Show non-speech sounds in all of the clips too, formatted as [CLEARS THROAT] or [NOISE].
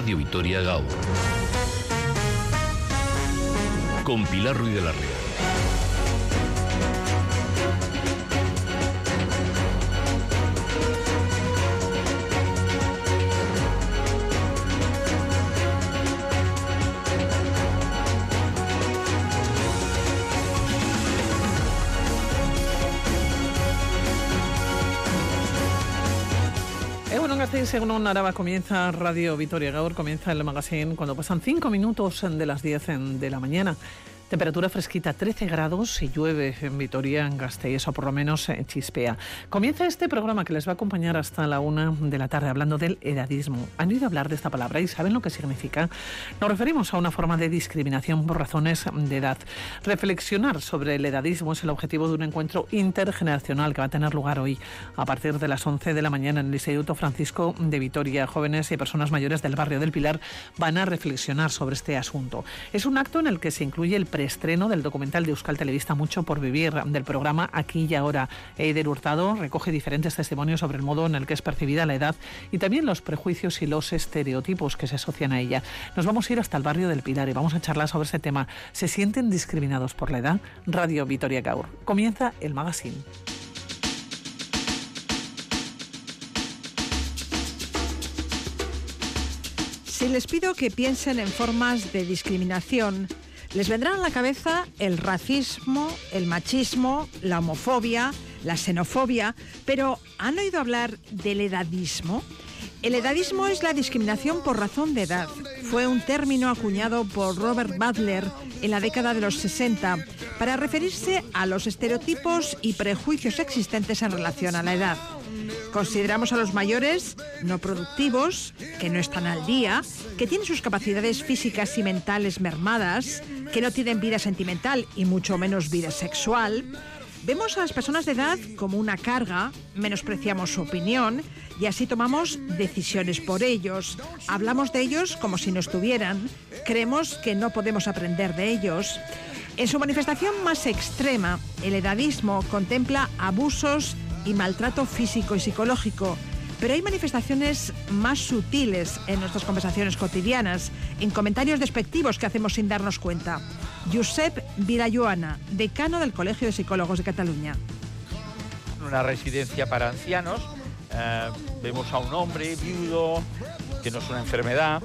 Radio Vitoria Gaur. Con Pilar Ruiz de la Real. Según Araba comienza Radio Vitoria Gaur, comienza el magazine cuando pasan cinco minutos de las 10 de la mañana. Temperatura fresquita, 13 grados y llueve en Vitoria, en Gasteiz, o por lo menos en Chispea. Comienza este programa que les va a acompañar hasta la una de la tarde hablando del edadismo. ¿Han oído hablar de esta palabra y saben lo que significa? Nos referimos a una forma de discriminación por razones de edad. Reflexionar sobre el edadismo es el objetivo de un encuentro intergeneracional que va a tener lugar hoy a partir de las 11 de la mañana en el Instituto Francisco de Vitoria. Jóvenes y personas mayores del barrio del Pilar van a reflexionar sobre este asunto. Es un acto en el que se incluye el estreno del documental de Euskal Televista Mucho por Vivir, del programa Aquí y Ahora. Eider Hurtado recoge diferentes testimonios sobre el modo en el que es percibida la edad y también los prejuicios y los estereotipos que se asocian a ella. Nos vamos a ir hasta el barrio del Pilar y vamos a charlar sobre este tema. ¿Se sienten discriminados por la edad? Radio Vitoria Gaur. Comienza el magazine. Si les pido que piensen en formas de discriminación, les vendrán a la cabeza el racismo, el machismo, la homofobia, la xenofobia, pero ¿han oído hablar del edadismo? El edadismo es la discriminación por razón de edad. Fue un término acuñado por Robert Butler en la década de los 60 para referirse a los estereotipos y prejuicios existentes en relación a la edad. Consideramos a los mayores no productivos, que no están al día, que tienen sus capacidades físicas y mentales mermadas, que no tienen vida sentimental y mucho menos vida sexual. Vemos a las personas de edad como una carga, menospreciamos su opinión y así tomamos decisiones por ellos. Hablamos de ellos como si no estuvieran, creemos que no podemos aprender de ellos. En su manifestación más extrema, el edadismo contempla abusos y maltrato físico y psicológico. Pero hay manifestaciones más sutiles en nuestras conversaciones cotidianas, en comentarios despectivos que hacemos sin darnos cuenta. Josep Virayuana, decano del Colegio de Psicólogos de Cataluña. Una residencia para ancianos, eh, vemos a un hombre viudo, que no es una enfermedad,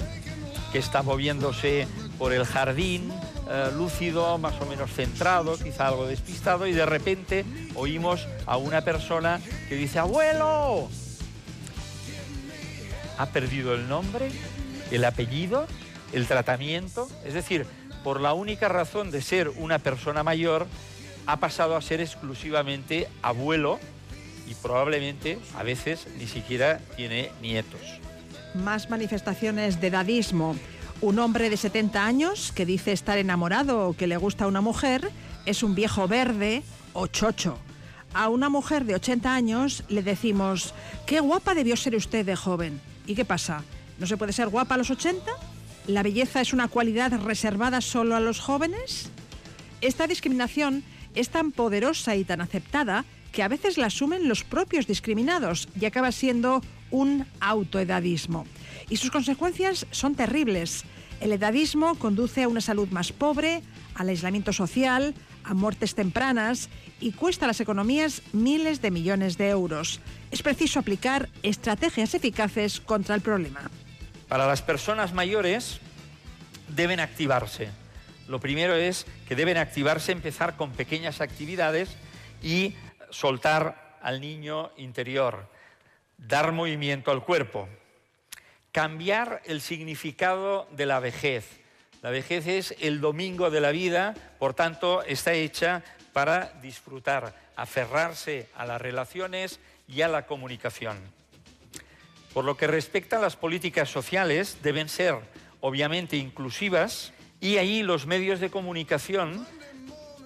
que está moviéndose por el jardín, eh, lúcido, más o menos centrado, quizá algo despistado, y de repente oímos a una persona que dice, abuelo, ha perdido el nombre, el apellido, el tratamiento, es decir, por la única razón de ser una persona mayor, ha pasado a ser exclusivamente abuelo y probablemente a veces ni siquiera tiene nietos. Más manifestaciones de dadismo. Un hombre de 70 años que dice estar enamorado o que le gusta a una mujer es un viejo verde o chocho. A una mujer de 80 años le decimos, qué guapa debió ser usted de joven. ¿Y qué pasa? ¿No se puede ser guapa a los 80? ¿La belleza es una cualidad reservada solo a los jóvenes? Esta discriminación es tan poderosa y tan aceptada que a veces la asumen los propios discriminados y acaba siendo un autoedadismo. Y sus consecuencias son terribles. El edadismo conduce a una salud más pobre, al aislamiento social, a muertes tempranas y cuesta a las economías miles de millones de euros. Es preciso aplicar estrategias eficaces contra el problema. Para las personas mayores deben activarse. Lo primero es que deben activarse, empezar con pequeñas actividades y soltar al niño interior, dar movimiento al cuerpo, cambiar el significado de la vejez. La vejez es el domingo de la vida, por tanto está hecha para disfrutar, aferrarse a las relaciones y a la comunicación. Por lo que respecta a las políticas sociales, deben ser obviamente inclusivas y ahí los medios de comunicación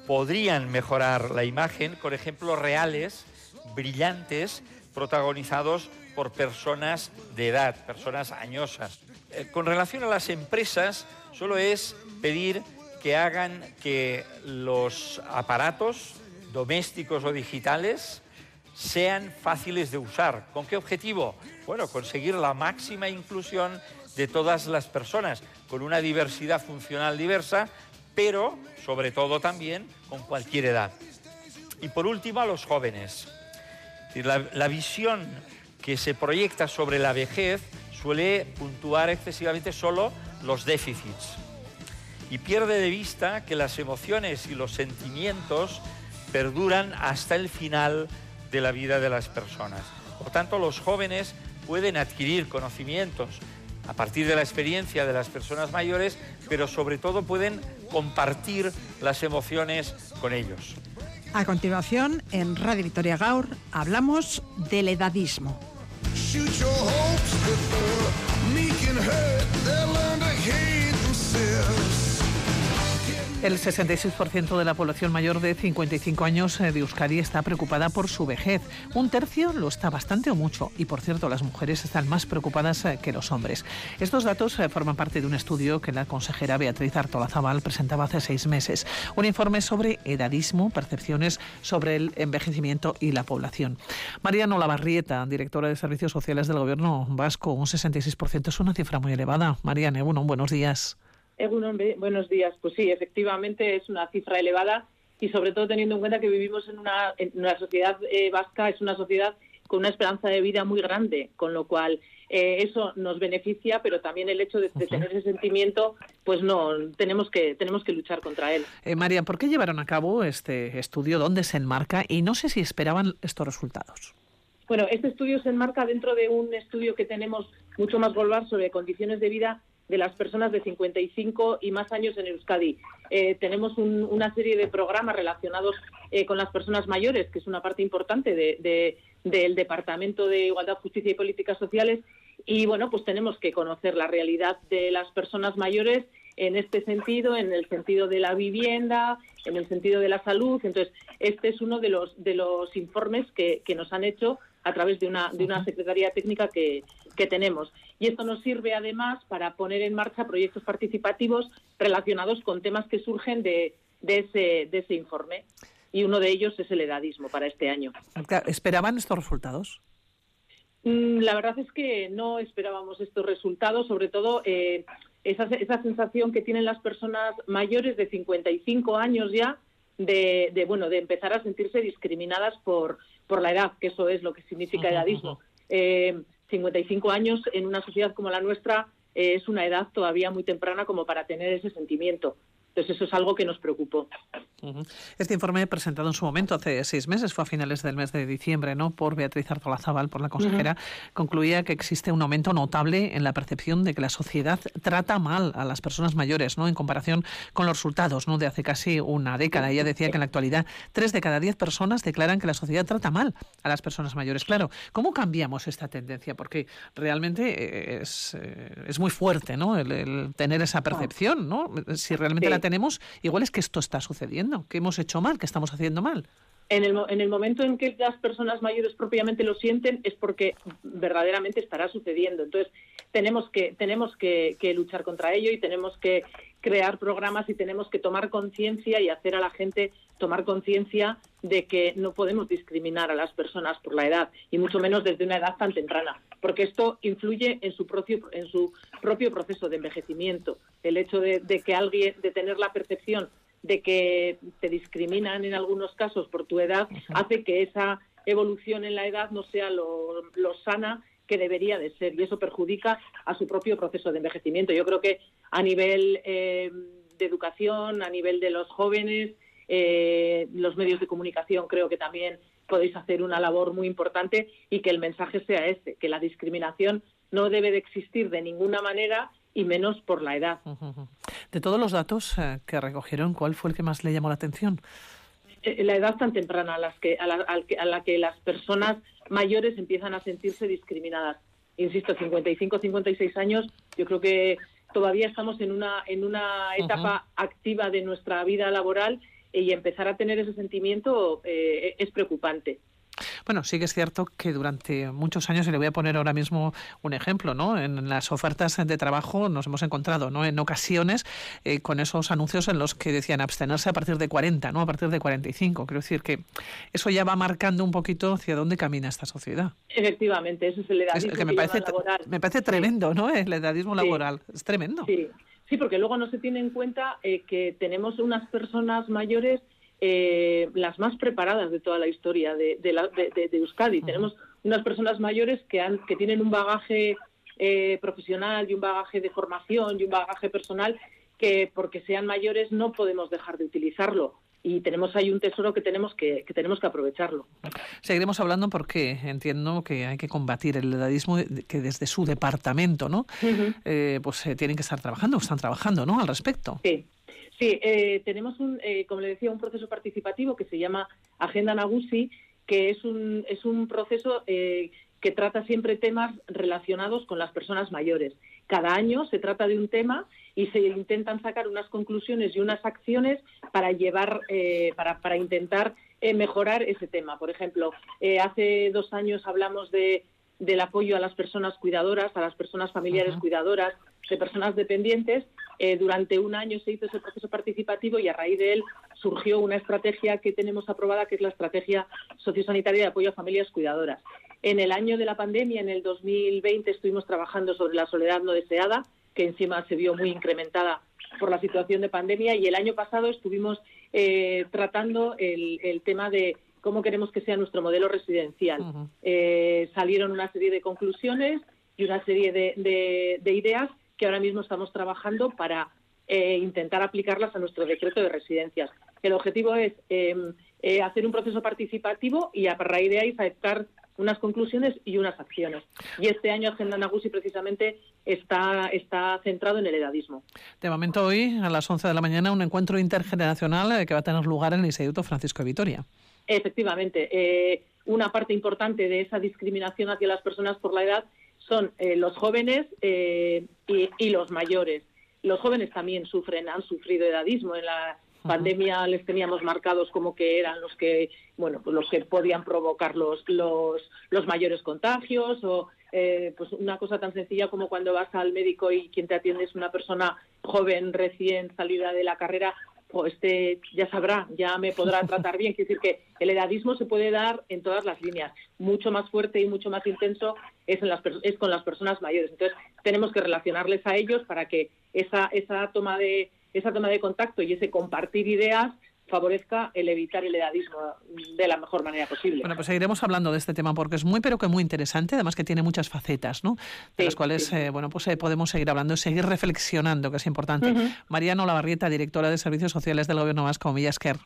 podrían mejorar la imagen con ejemplos reales, brillantes, protagonizados por personas de edad, personas añosas. Eh, con relación a las empresas, solo es pedir que hagan que los aparatos domésticos o digitales sean fáciles de usar. ¿Con qué objetivo? Bueno, conseguir la máxima inclusión de todas las personas, con una diversidad funcional diversa, pero sobre todo también con cualquier edad. Y por último, a los jóvenes. La, la visión que se proyecta sobre la vejez suele puntuar excesivamente solo los déficits y pierde de vista que las emociones y los sentimientos perduran hasta el final de la vida de las personas. Por tanto, los jóvenes pueden adquirir conocimientos a partir de la experiencia de las personas mayores, pero sobre todo pueden compartir las emociones con ellos. A continuación, en Radio Victoria Gaur, hablamos del edadismo. El 66% de la población mayor de 55 años eh, de Euskadi está preocupada por su vejez. Un tercio lo está bastante o mucho. Y por cierto, las mujeres están más preocupadas eh, que los hombres. Estos datos eh, forman parte de un estudio que la consejera Beatriz Artolazabal presentaba hace seis meses. Un informe sobre edadismo, percepciones sobre el envejecimiento y la población. Mariano Lavarrieta, directora de Servicios Sociales del Gobierno Vasco, un 66% es una cifra muy elevada. Mariana, bueno, buenos días buenos días. Pues sí, efectivamente es una cifra elevada y sobre todo teniendo en cuenta que vivimos en una, en una sociedad eh, vasca, es una sociedad con una esperanza de vida muy grande, con lo cual eh, eso nos beneficia, pero también el hecho de, tener ese sentimiento, pues no, tenemos que, tenemos que luchar contra él. Eh, María, ¿por qué llevaron a cabo este estudio? ¿Dónde se enmarca? Y no sé si esperaban estos resultados. Bueno, este estudio se enmarca dentro de un estudio que tenemos mucho más global sobre condiciones de vida de las personas de 55 y más años en Euskadi. Eh, tenemos una serie de programas relacionados eh, con las personas mayores, que es una parte importante del Departamento de Igualdad, Justicia y Políticas Sociales. Y bueno, pues tenemos que conocer la realidad de las personas mayores en este sentido, en el sentido de la vivienda, en el sentido de la salud. Entonces, este es uno de los, de los informes que, que nos han hecho a través de una, de una secretaría técnica que, que tenemos. Y esto nos sirve además para poner en marcha proyectos participativos relacionados con temas que surgen de, de, ese, de ese informe. Y uno de ellos es el edadismo para este año. ¿Esperaban estos resultados? Mm, la verdad es que no esperábamos estos resultados, sobre todo eh, esa, esa sensación que tienen las personas mayores de 55 años ya de, de, bueno de empezar a sentirse discriminadas por por la edad, que eso es lo que significa edadismo. Eh, 55 años en una sociedad como la nuestra eh, es una edad todavía muy temprana como para tener ese sentimiento. Entonces eso es algo que nos preocupó. Este informe presentado en su momento hace seis meses, fue a finales del mes de diciembre, ¿no? Por Beatriz Artolazábal, por la consejera, concluía que existe un aumento notable en la percepción de que la sociedad trata mal a las personas mayores, ¿no? En comparación con los resultados, ¿no? De hace casi una década. Ella decía que en la actualidad tres de cada diez personas declaran que la sociedad trata mal a las personas mayores. Claro, ¿cómo cambiamos esta tendencia? Porque realmente es, eh, es muy fuerte, ¿no? El, tener esa percepción, ¿no? Si realmente la tenemos, igual es que esto está sucediendo, que hemos hecho mal, que estamos haciendo mal. En el, en el, momento en que las personas mayores propiamente lo sienten es porque verdaderamente estará sucediendo. Entonces, tenemos que, tenemos que, luchar contra ello y tenemos que crear programas y tenemos que tomar conciencia y hacer a la gente tomar conciencia de que no podemos discriminar a las personas por la edad y mucho menos desde una edad tan temprana, porque esto influye en su propio, en su propio proceso de envejecimiento. El hecho de, de que alguien, de tener la percepción de que te discriminan en algunos casos por tu edad, hace que esa evolución en la edad no sea lo, sana que debería de ser y eso perjudica a su propio proceso de envejecimiento. Yo creo que a nivel eh, de educación, a nivel de los jóvenes, eh, los medios de comunicación creo que también podéis hacer una labor muy importante y que el mensaje sea este, que la discriminación no debe de existir de ninguna manera y menos por la edad. De todos los datos eh, que recogieron, ¿cuál fue el que más le llamó la atención? Eh, la edad tan temprana a, las que, a, la, que las personas mayores empiezan a sentirse discriminadas. Insisto, 55, 56 años, yo creo que todavía estamos en una, en una etapa activa de nuestra vida laboral y empezar a tener ese sentimiento eh, es preocupante. Bueno, sí que es cierto que durante muchos años, y le voy a poner ahora mismo un ejemplo, ¿no? En las ofertas de trabajo nos hemos encontrado, ¿no? En ocasiones eh, con esos anuncios en los que decían abstenerse a partir de 40, ¿no? A partir de 45. Quiero decir que eso ya va marcando un poquito hacia dónde camina esta sociedad. Efectivamente, eso es el edadismo que me, parece, me parece tremendo, ¿no? El edadismo laboral. Es tremendo. Sí. sí, porque luego no se tiene en cuenta eh, que tenemos unas personas mayores eh, las más preparadas de toda la historia de, de, Euskadi. Tenemos unas personas mayores que, han, que tienen un bagaje eh, profesional y un bagaje de formación y un bagaje personal que porque sean mayores no podemos dejar de utilizarlo y tenemos ahí un tesoro que tenemos que, que, tenemos que aprovecharlo. Seguiremos hablando porque entiendo que hay que combatir el edadismo que desde su departamento, ¿no? Eh, pues tienen que estar trabajando, están trabajando, ¿no? Al respecto. Sí, Sí, eh, tenemos, un, eh, como le decía, un proceso participativo que se llama Agenda Nagusi, que es un, es un proceso eh, que trata siempre temas relacionados con las personas mayores. Cada año se trata de un tema y se intentan sacar unas conclusiones y unas acciones para llevar, para, para intentar mejorar ese tema. Por ejemplo, hace dos años hablamos de, del apoyo a las personas cuidadoras, a las personas familiares cuidadoras, de personas dependientes eh, durante un año se hizo ese proceso participativo y a raíz de él surgió una estrategia que tenemos aprobada, que es la estrategia sociosanitaria de apoyo a familias cuidadoras. En el año de la pandemia, en el 2020, estuvimos trabajando sobre la soledad no deseada, que encima se vio muy incrementada por la situación de pandemia, y el año pasado estuvimos eh, tratando el, tema de cómo queremos que sea nuestro modelo residencial. Eh, salieron una serie de conclusiones y una serie de ideas que ahora mismo estamos trabajando para eh, intentar aplicarlas a nuestro decreto de residencias. El objetivo es em, eh, hacer un proceso participativo y a raíz de ahí aceptar unas conclusiones y unas acciones. Y este año Agenda Nagusi precisamente está, está centrado en el edadismo. De momento hoy, a las 11 de la mañana, un encuentro intergeneracional eh, que va a tener lugar en el Instituto Francisco de Vitoria. Efectivamente. una parte importante de esa discriminación hacia las personas por la edad son eh, los jóvenes eh, y, los mayores. Los jóvenes también sufren, han sufrido edadismo. En la pandemia les teníamos marcados como que eran los que, bueno, pues los que podían provocar los, los, los mayores contagios o eh, pues una cosa tan sencilla como cuando vas al médico y quien te atiende es una persona joven recién salida de la carrera, pues este ya sabrá, ya me podrá [LAUGHS] tratar bien. Quiere decir que el edadismo se puede dar en todas las líneas. Mucho más fuerte y mucho más intenso es, en las, es con las personas mayores. Entonces, tenemos que relacionarles a ellos para que esa, esa, toma de, esa toma de contacto y ese compartir ideas favorezca el evitar el edadismo de la mejor manera posible. Bueno, pues seguiremos hablando de este tema porque es muy, pero que muy interesante, además que tiene muchas facetas, ¿no? De las cuales, eh, bueno, pues eh, podemos seguir hablando y seguir reflexionando, que es importante. Mariano Lavarrieta, directora de Servicios Sociales del Gobierno Vasco, Millasker.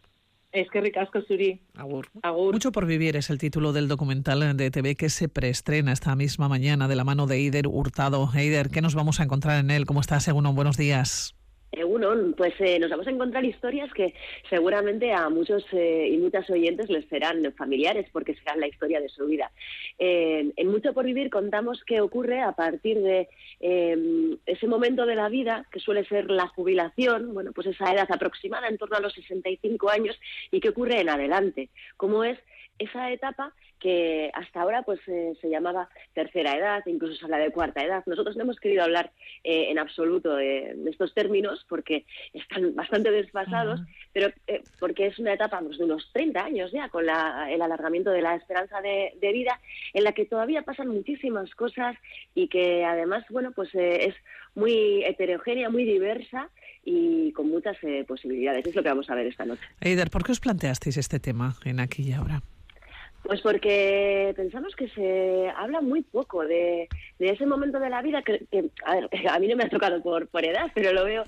Es que ricasco, Suri. Agur. Mucho por vivir es el título del documental de TV que se preestrena esta misma mañana de la mano de Eider Hurtado. Eider, ¿qué nos vamos a encontrar en él? ¿Cómo estás, según buenos días? Uno, pues eh, nos vamos a encontrar historias que seguramente a muchos eh, y muchas oyentes les serán familiares porque serán la historia de su vida. en Mucho por Vivir contamos qué ocurre a partir de em, ese momento de la vida que suele ser la jubilación, bueno, pues esa edad aproximada en torno a los 65 años y qué ocurre en adelante, cómo es esa etapa que hasta ahora pues eh, se llamaba tercera edad, incluso se habla de cuarta edad. Nosotros no hemos querido hablar eh, en absoluto de, estos términos porque están bastante desfasados, pero eh, porque es una etapa pues, de unos 30 años ya con el alargamiento de la esperanza de, vida en la que todavía pasan muchísimas cosas y que además, bueno, pues es muy heterogénea, muy diversa y con muchas posibilidades. Es lo que vamos a ver esta noche. Eider, ¿por qué os planteasteis este tema en aquí y ahora? Pues porque pensamos que se habla muy poco de, ese momento de la vida que, a, ver, a mí no me ha tocado por, por edad, pero lo veo,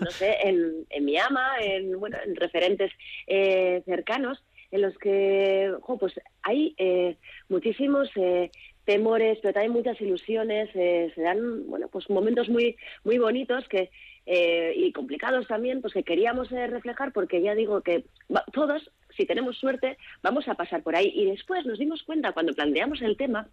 no sé, en, en, mi ama, en, bueno, en referentes eh, cercanos, en los que, pues hay eh, muchísimos eh, temores, pero también muchas ilusiones, se dan, bueno, pues momentos muy, muy bonitos que y complicados también, pues que queríamos reflejar porque ya digo que todos si tenemos suerte, vamos a pasar por ahí. Y después nos dimos cuenta, cuando planteamos el tema,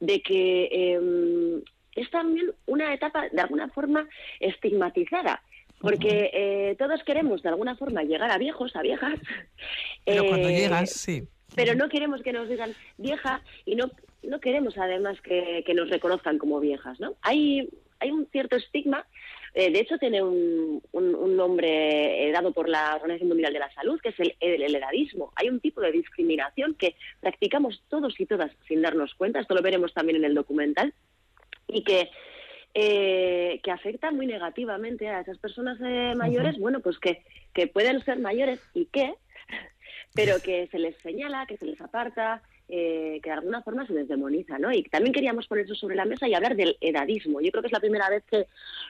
de que em, es también una etapa de alguna forma estigmatizada. Porque eh, todos queremos de alguna forma llegar a viejos, a viejas. [LAUGHS] Pero cuando eh, llegas, sí. pero no queremos que nos digan vieja y no, no queremos además que, que nos reconozcan como viejas, ¿no? Hay, hay un cierto estigma, eh, de hecho tiene un, un, nombre eh, dado por la Organización Mundial de la Salud, que es el, el, edadismo. Hay un tipo de discriminación que practicamos todos y todas sin darnos cuenta, esto lo veremos también en el documental, y que eh, que afecta muy negativamente a esas personas eh, mayores, bueno, pues que, que pueden ser mayores y qué, [LAUGHS] pero que se les señala, que se les aparta, eh, que de alguna forma se les demoniza, ¿no? Y también queríamos poner eso sobre la mesa y hablar del edadismo. Yo creo que es la primera vez que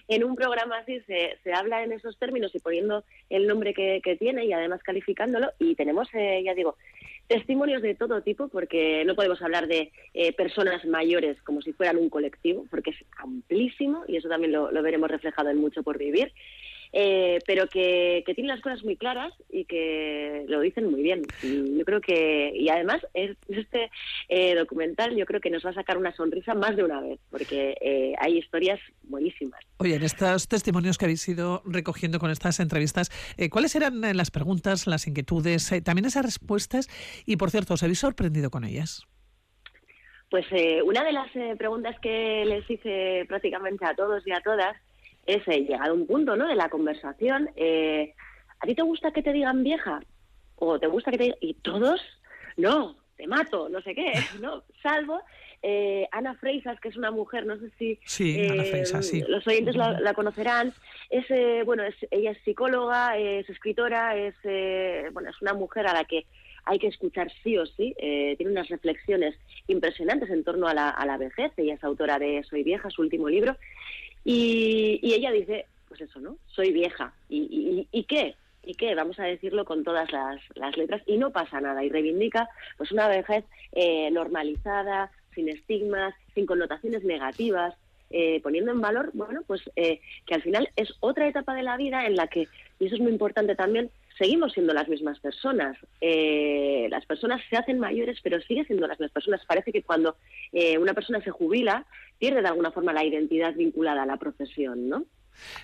en un programa así se, se habla en esos términos y poniendo el nombre que, tiene y además calificándolo. Y tenemos, eh, ya digo, testimonios de todo tipo, porque no podemos hablar de eh, personas mayores como si fueran un colectivo, porque es amplísimo y eso también lo veremos reflejado en Mucho por Vivir. Eh, pero que, que, tienen las cosas muy claras y que lo dicen muy bien. Y yo creo que, y además, este eh, documental yo creo que nos va a sacar una sonrisa más de una vez, porque eh, hay historias buenísimas. Oye, en estos testimonios que habéis ido recogiendo con estas entrevistas, ¿cuáles eran las preguntas, las inquietudes, también esas respuestas? Y por cierto, ¿os habéis sorprendido con ellas? Pues una de las preguntas que les hice prácticamente a todos y a todas es eh, llegar a un punto ¿no? de la conversación. Eh, ¿A ti te gusta que te digan vieja? ¿O te gusta que te digan.? Y todos, no, te mato, no sé qué, [LAUGHS] ¿no? Salvo eh, Ana Freisas, que es una mujer, no sé si los oyentes la, conocerán. Es, bueno, es, ella es psicóloga, es escritora, es, bueno, es una mujer a la que hay que escuchar sí o sí. tiene unas reflexiones impresionantes en torno a la, a la vejez. Ella es autora de Soy vieja, su último libro. Y, ella dice, pues eso, ¿no? Soy vieja. ¿Y, y, qué? ¿Y qué? Vamos a decirlo con todas las, las, letras y no pasa nada. Y reivindica pues una vejez eh, normalizada, sin estigmas, sin connotaciones negativas, eh, poniendo en valor, bueno, pues eh, que al final es otra etapa de la vida en la que, y eso es muy importante también, seguimos siendo las mismas personas. las personas se hacen mayores, pero siguen siendo las mismas personas. Parece que cuando una persona se jubila, pierde de alguna forma la identidad vinculada a la profesión, ¿no?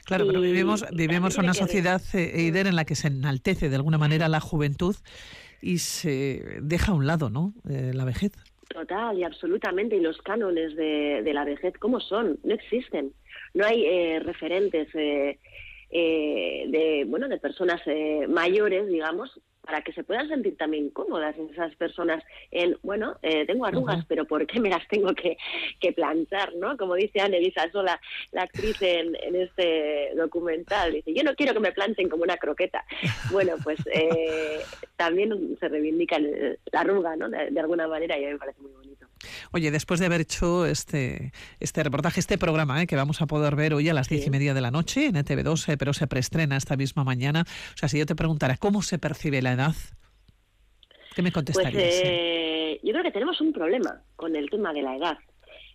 Claro, pero vivimos, vivimos una sociedad, eh, en la que se enaltece de alguna manera la juventud y se deja a un lado, ¿no? Eh, la vejez. Total y absolutamente. Y los cánones de, de, la vejez, ¿cómo son? No existen. No hay eh, referentes eh, eh, de, bueno, de personas mayores, digamos, para que se puedan sentir también cómodas esas personas en, bueno, eh, tengo arrugas, pero ¿por qué me las tengo que, que planchar, no? Como dice Annelisa Sola, la actriz en, en, este documental, dice, yo no quiero que me planchen como una croqueta. Bueno, pues eh, [LAUGHS] también se reivindica la arruga, ¿no? De, alguna manera y a mí me parece muy bonito. Oye, después de haber hecho este, este reportaje, este programa ¿eh? que vamos a poder ver hoy a las diez y media de la noche en ETV2, eh, pero se preestrena esta misma mañana, o sea, si yo te preguntara cómo se percibe la edad, ¿qué me contestarías? Pues, eh, yo creo que tenemos un problema con el tema de la edad.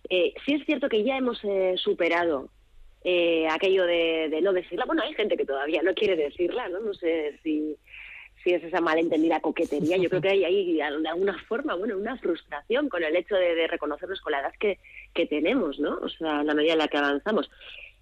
Eh, sí es cierto que ya hemos eh, superado aquello de, no decirla. Bueno, hay gente que todavía no quiere decirla, ¿no? No sé si, si es esa malentendida coquetería. Yo creo que hay ahí, de alguna forma, bueno, una frustración con el hecho de, de reconocernos con la edad que, que tenemos, ¿no? O sea, la medida en la que avanzamos.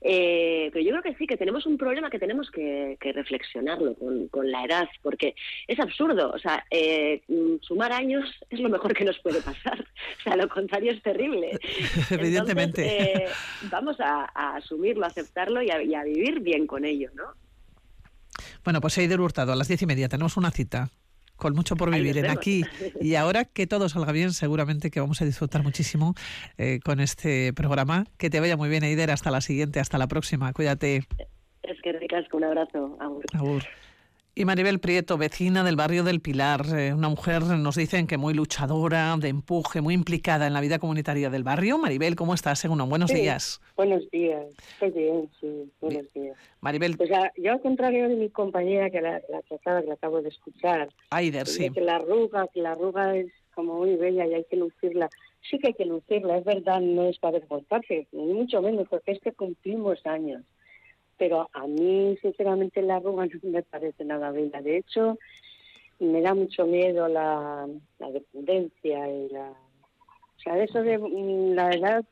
Eh, pero yo creo que sí, que tenemos un problema que tenemos que, reflexionarlo con, la edad, porque es absurdo. O sea, eh, sumar años es lo mejor que nos puede pasar. [LAUGHS] O sea, lo contrario es terrible. [LAUGHS] Evidentemente. Eh, vamos a, asumirlo, a aceptarlo y a, vivir bien con ello, ¿no? Bueno, pues Eider Hurtado, a las diez y media tenemos una cita con mucho por vivir en aquí y ahora que todo salga bien, seguramente que vamos a disfrutar muchísimo eh, con este programa. Que te vaya muy bien, Eider. Hasta la siguiente, hasta la próxima. Cuídate. Es que ricasco, un abrazo. Agur. Y Maribel Prieto, vecina del barrio del Pilar, eh, una mujer, nos dicen que muy luchadora, de empuje, muy implicada en la vida comunitaria del barrio. Maribel, ¿cómo estás? Según buenos días. Buenos días, estoy bien, sí, buenos días. Maribel. Pues yo al contrario de mi compañera que la, la trataba, que la acabo de escuchar. Aider, sí. Que la arruga, que la arruga es como muy bella y hay que lucirla. Sí que hay que lucirla, es verdad, no es para avergonzarse, ni mucho menos, porque es que cumplimos años pero a mí sinceramente la arruga [LAUGHS] no me parece nada bella. De hecho, me da mucho miedo la, dependencia y la... O sea, eso de mm, la edad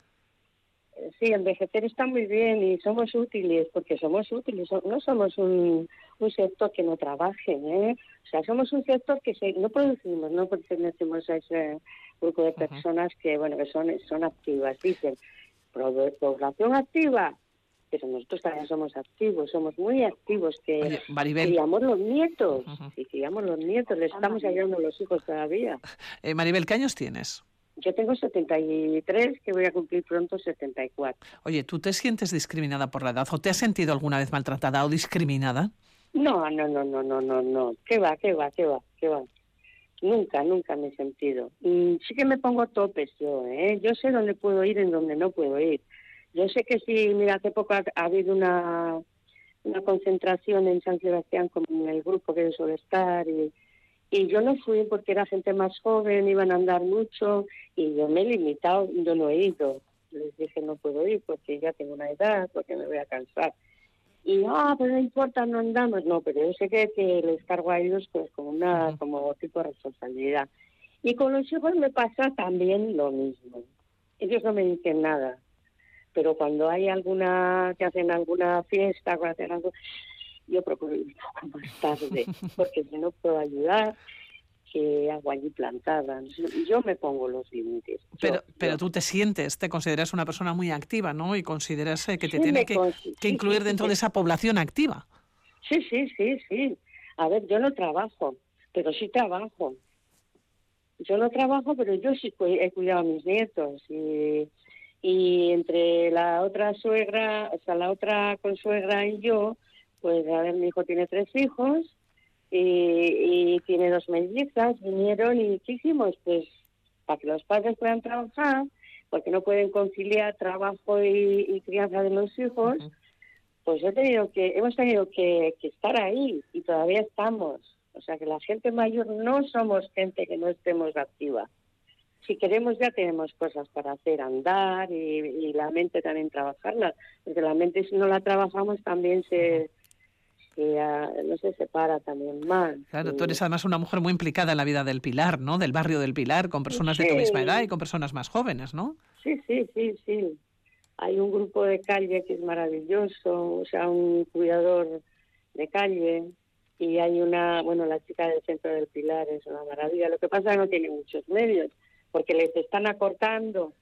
sí, envejecer está muy bien y somos útiles, porque somos útiles, no somos un, un sector que no trabaje, ¿eh? O sea, somos un sector que se, no producimos, no pertenecemos a ese grupo de personas que, bueno, que son, son activas. Dicen, población activa, pero nosotros también somos activos, somos muy activos, que criamos los nietos, y criamos los nietos, les estamos ayudando a los hijos todavía. [LAUGHS] Eh, Maribel, ¿qué años tienes? Yo tengo 73, que voy a cumplir pronto 74. Oye, ¿tú te sientes discriminada por la edad o te has sentido alguna vez maltratada o discriminada? No, no, no, no, no, no, no. ¿Qué va, qué va, qué va, qué va? Nunca, nunca me he sentido. Y sí que me pongo topes yo, ¿eh? Yo sé dónde puedo ir y en dónde no puedo ir. Yo sé que sí, mira, hace poco ha, habido una, una concentración en San Sebastián con el grupo que yo suelo estar y y yo no fui porque era gente más joven, iban a andar mucho y yo me he limitado, yo no he ido. Les dije no puedo ir porque ya tengo una edad, porque me voy a cansar. Y, ah, pues no importa, no andamos. No, pero yo sé que, que les cargo a ellos pues como una, como tipo de responsabilidad. Y con los hijos me pasa también lo mismo. Ellos no me dicen nada. Pero cuando hay alguna, que hacen alguna fiesta, o hacen algo, yo procuro ir [LAUGHS] un poco más tarde, porque si no puedo ayudar, que hago allí plantada. Yo me pongo los límites. Pero, pero tú te sientes, te consideras una persona muy activa, ¿no? Y consideras eh, que te tiene que, incluir dentro de esa población activa. Sí, sí, sí, sí. A ver, yo no trabajo, pero sí trabajo. Yo no trabajo, pero yo sí he cuidado a mis nietos. Y, y entre la otra suegra, o sea, la otra consuegra y yo, pues a ver, mi hijo tiene tres hijos y, tiene dos mellizas, vinieron y ¿qué hicimos? Pues para que los padres puedan trabajar, porque no pueden conciliar trabajo y, crianza de los hijos, pues he tenido que, hemos tenido que, estar ahí y todavía estamos. O sea que la gente mayor no somos gente que no estemos activa. Si queremos ya tenemos cosas para hacer, andar y, y la mente también trabajarla, porque la mente si no la trabajamos también se, que no se separa también más. Claro, tú eres además una mujer muy implicada en la vida del Pilar, ¿no? Del barrio del Pilar, con personas de tu misma edad y con personas más jóvenes, ¿no? Sí, sí, sí, sí. Hay un grupo de calle que es maravilloso, o sea, un cuidador de calle y hay una, bueno, la chica del centro del Pilar es una maravilla. Lo que pasa es que no tiene muchos medios, porque les están acortando,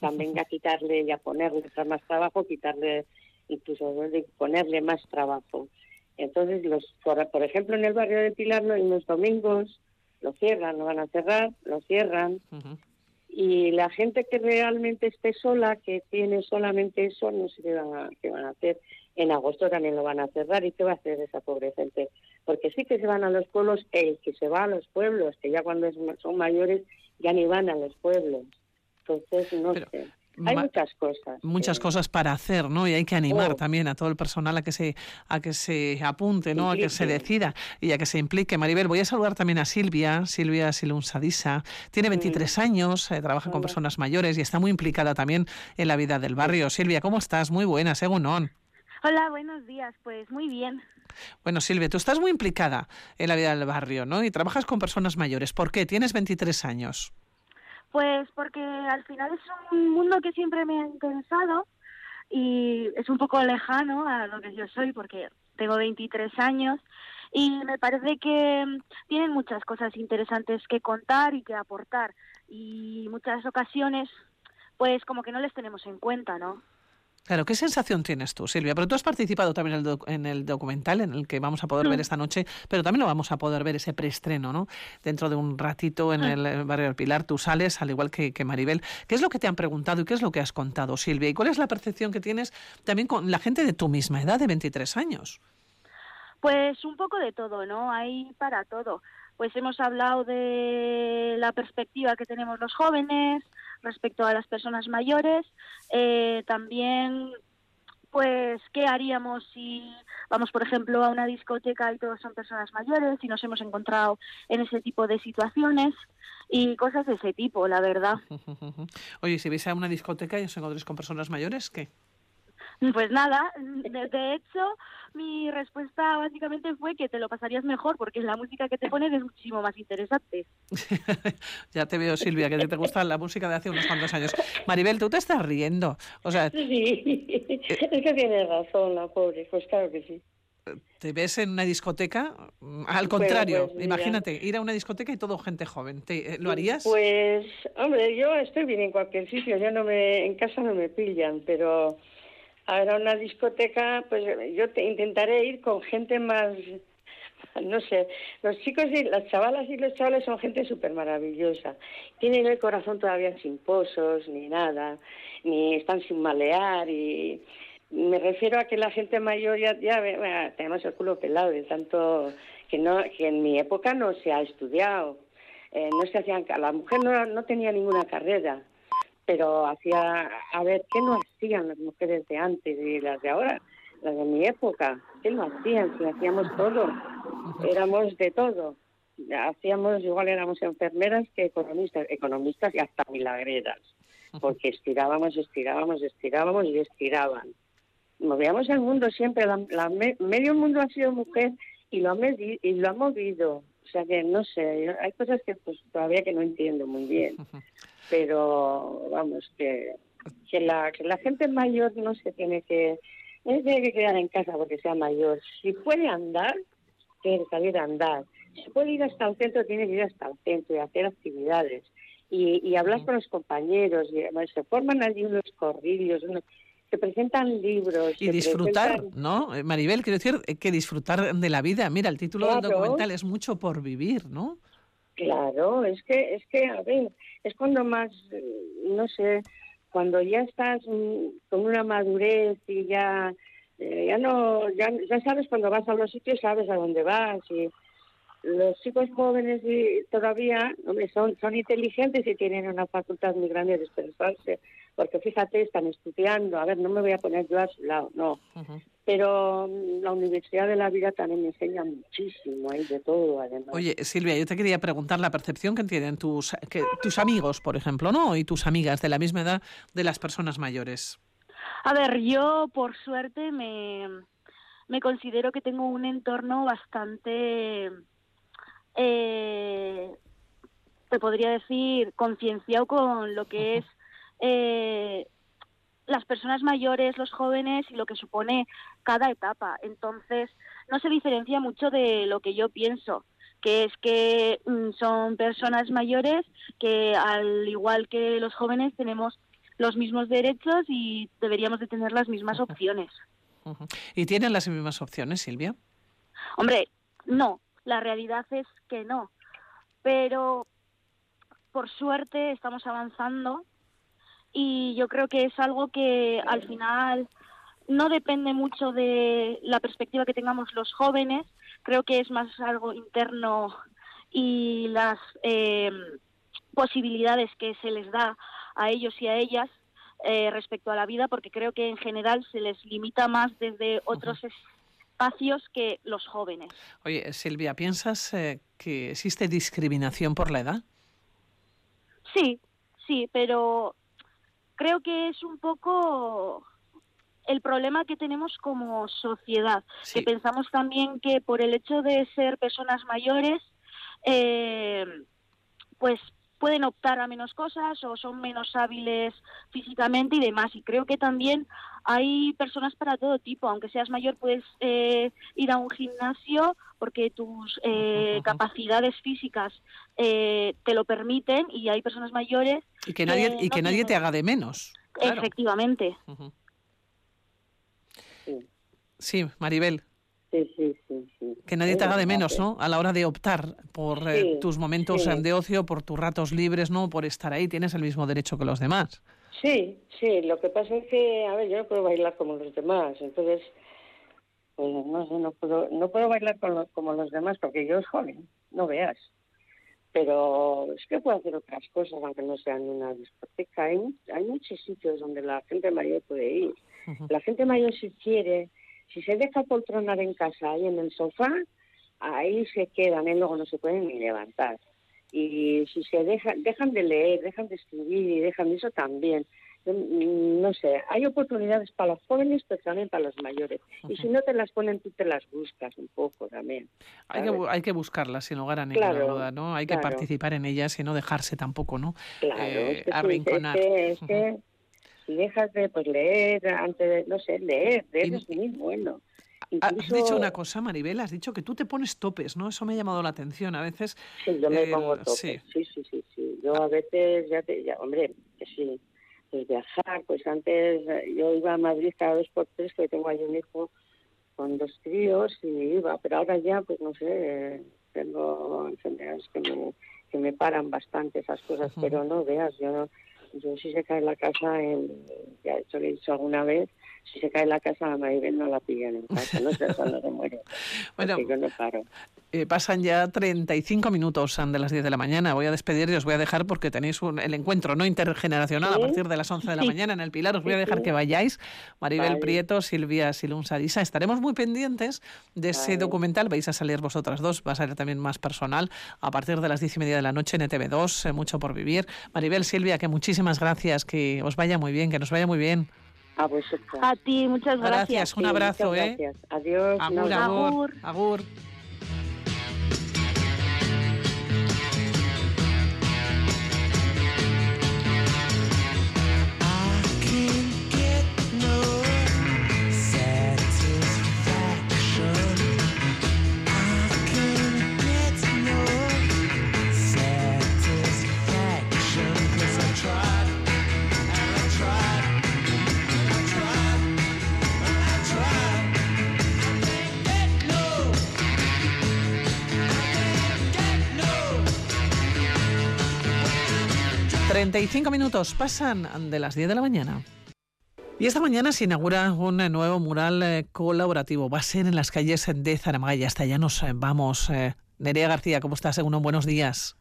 también a quitarle y a ponerle más trabajo, quitarle incluso ponerle más trabajo. Entonces, los, por, ejemplo, en el barrio de Pilar, en los domingos lo cierran, lo van a cerrar, lo cierran. Y la gente que realmente esté sola, que tiene solamente eso, no sé qué van, a, qué van a hacer. En agosto también lo van a cerrar. ¿Y qué va a hacer esa pobre gente? Porque sí que se van a los pueblos, el que se va a los pueblos, que ya cuando son mayores ya ni van a los pueblos. Entonces, no sé. Hay muchas cosas. Muchas cosas para hacer, ¿no? Y hay que animar oh. también a todo el personal a que se a que se apunte, ¿no? A que se decida y a que se implique. Maribel, voy a saludar también a Silvia, Silvia Silunsadisa. Tiene 23 años, eh, trabaja con personas mayores y está muy implicada también en la vida del barrio. Silvia, ¿cómo estás? Muy buena, según on. Hola, buenos días. Pues muy bien. Bueno, Silvia, tú estás muy implicada en la vida del barrio, ¿no? Y trabajas con personas mayores. ¿Por qué? Tienes 23 años. Pues porque al final es un mundo que siempre me ha interesado y es un poco lejano a lo que yo soy porque tengo 23 años y me parece que tienen muchas cosas interesantes que contar y que aportar y muchas ocasiones pues como que no les tenemos en cuenta, ¿no? Claro, ¿qué sensación tienes tú, Silvia? Pero tú has participado también en el, en el documental en el que vamos a poder ver mm. esta noche, pero también lo vamos a poder ver ese preestreno, ¿no? Dentro de un ratito en ah. el barrio del Pilar, tú sales, al igual que, que, Maribel. ¿Qué es lo que te han preguntado y qué es lo que has contado, Silvia? ¿Y cuál es la percepción que tienes también con la gente de tu misma edad, de 23 años? Pues un poco de todo, ¿no? Hay para todo. Pues hemos hablado de la perspectiva que tenemos los jóvenes, respecto a las personas mayores. Eh, también, pues, ¿qué haríamos si vamos, por ejemplo, a una discoteca y todos son personas mayores y nos hemos encontrado en ese tipo de situaciones? Y cosas de ese tipo, la verdad. [LAUGHS] Oye, si vais a una discoteca y os encontréis con personas mayores, ¿qué? Pues [LAUGHS] nada, de, hecho, mi respuesta básicamente fue que te lo pasarías mejor porque la música que te ponen es muchísimo más interesante. [LAUGHS] ya te veo, Silvia, que te gusta la música de hace unos cuantos años. Maribel, tú te estás riendo. O sea, Sí, [LAUGHS] es que tienes razón, la pobre, pues claro que sí. ¿te ves en una discoteca? Al contrario, pues, imagínate, ir a una discoteca y todo gente joven. ¿Te, eh, ¿Lo harías? Pues, hombre, yo estoy bien en cualquier sitio, yo no me, en casa no me pillan, pero ahora una discoteca, pues yo te intentaré ir con gente más, no sé, los chicos y las chavalas y los chavales son gente súper maravillosa. Tienen el corazón todavía sin pozos, ni nada, ni están sin malear y me refiero a que la gente mayor ya, ya bueno, tenemos el culo pelado de tanto que no que en mi época no se ha estudiado eh, no se hacían la mujer no, no tenía ninguna carrera pero hacía a ver qué no hacían las mujeres de antes y las de ahora las de mi época qué no hacían si hacíamos todo [LAUGHS] éramos de todo. Hacíamos igual éramos enfermeras que economistas economistas y hasta milagreras porque estirábamos estirábamos estirábamos y estiraban. Movíamos el mundo siempre, la, la me- medio mundo ha sido mujer y lo ha y lo ha movido. O sea que no sé, hay cosas que pues todavía que no entiendo muy bien, [LAUGHS] pero vamos que que la que la gente mayor no se tiene que no se tiene que quedar en casa porque sea mayor. Si puede andar, tiene que salir a andar. Si puede ir hasta el centro, tiene que ir hasta el centro y hacer actividades. Y, y hablar con los compañeros, y, además, se forman allí unos corrillos, unos, se presentan libros. Y disfrutar, presentan- ¿no? Eh, Maribel, quiero decir eh, que disfrutar de la vida. Mira, el título del Claro. documental es Mucho por vivir, ¿no? Claro, es que, es que, a ver, es cuando más, eh, no sé, cuando ya estás mm, con una madurez y ya, eh, ya no, ya, ya sabes cuando vas a los sitios, sabes a dónde vas y los chicos jóvenes y todavía hombre, son, son inteligentes y tienen una facultad muy grande de expresarse, porque fíjate, están estudiando, a ver, no me voy a poner yo a su lado, no. Pero mm, la Universidad de la Vida también me enseña muchísimo, hay de todo además. Oye, Silvia, yo te quería preguntar la percepción que tienen tus, que, tus amigos, por ejemplo, ¿no? Y tus amigas de la misma edad de las personas mayores. A ver, yo por suerte me, me considero que tengo un entorno bastante, eh, te podría decir, concienciado con lo que es eh, las personas mayores, los jóvenes y lo que supone cada etapa. Entonces, no se diferencia mucho de lo que yo pienso que es que mm, son personas mayores que al igual que los jóvenes tenemos los mismos derechos y deberíamos de tener las mismas [LAUGHS] opciones. ¿Y tienen las mismas opciones, Silvia? Hombre, no, la realidad es que no. Pero por suerte estamos avanzando y yo creo que es algo que al final no depende mucho de la perspectiva que tengamos los jóvenes, creo que es más algo interno y las eh, posibilidades que se les da a ellos y a ellas eh, respecto a la vida, porque creo que en general se les limita más desde otros espacios que los jóvenes. Oye, Silvia, ¿piensas eh, que existe discriminación por la edad? Sí, sí, pero creo que es un poco el problema que tenemos como sociedad, Sí. que pensamos también que por el hecho de ser personas mayores, eh, pues pueden optar a menos cosas o son menos hábiles físicamente y demás. Y creo que también hay personas para todo tipo. Aunque seas mayor, puedes eh, ir a un gimnasio porque tus eh, capacidades físicas eh, te lo permiten y hay personas mayores. Y que nadie, y no que nadie te haga de menos. Claro. Efectivamente. Sí, Maribel, Sí, sí, sí, sí. que nadie te Es haga de menos. ¿no? A la hora de optar por eh, tus momentos eh, de ocio, por tus ratos libres, ¿no? Por estar ahí, tienes el mismo derecho que los demás. Sí, sí, lo que pasa es que, a ver, yo no puedo bailar como los demás, entonces, pues no sé, no puedo, no puedo bailar con lo- como los demás porque yo soy joven, no veas. Pero es que puedo hacer otras cosas, aunque no sean una discoteca. Hay, hay muchos sitios donde la gente mayor puede ir. La gente mayor si quiere, si se deja poltronar en casa ahí en el sofá, ahí se quedan y luego no se pueden ni levantar. y si se dejan, dejan de leer, dejan de escribir y dejan eso también. Mm, No sé, hay oportunidades para los jóvenes, pero también para los mayores. Y si no te las ponen, tú te las buscas un poco también. Hay que, hay que buscarlas sin lugar a ninguna Claro, duda, ¿no? Hay que participar en ellas y no dejarse tampoco, ¿no? Claro, Eh, es que, sí, es arrinconar. que, es Ujú. que si dejas de pues, leer, antes de, no sé, leer, leer es muy bueno. Has Incluso, dicho una cosa, Maribel, has dicho que tú te pones topes, ¿no? Eso me ha llamado la atención. A veces Sí, yo me el- pongo tope. sí. Sí. sí, sí, sí, Yo a veces, ya te, ya, hombre, que sí, pues viajar, pues antes eh, yo iba a Madrid cada dos por tres, que tengo ahí un hijo con dos críos y iba, pero ahora ya, pues no sé, eh, tengo enfermedades que me, que me paran bastante esas cosas, pero no veas, yo no, yo si se cae la casa, en, ya esto lo he dicho alguna vez, si se cae la casa a Maribel no la pillan en casa, no sé cuándo se muere, [LAUGHS] Bueno, yo no paro. Eh, pasan ya 35 minutos de las 10 de la mañana. Voy a despedir y os voy a dejar porque tenéis un- el encuentro no intergeneracional a Sí. partir de las 11 de la mañana en el Pilar. Os voy a dejar que vayáis. Maribel Vale. Prieto, Silvia Silun Sarisa. Estaremos muy pendientes de ese Vale. documental. Vais a salir vosotras dos. Va a salir también más personal a partir de las 10 y media de la noche en ETV2. eh, mucho por vivir. Maribel, Silvia, que muchísimas gracias. Que os vaya muy bien, que nos vaya muy bien. A vosotros. A ti, muchas gracias. Gracias, un Sí, abrazo, muchas ¿eh? Gracias. Adiós. Agur, abrazo. agur. agur. No. 35 minutos pasan de las 10 de la mañana. Y esta mañana se inaugura un nuevo mural eh, colaborativo. Va a ser en las calles de Zaramaga y hasta allá nos eh, vamos. Eh, Nerea García, ¿cómo estás? Uno, buenos días.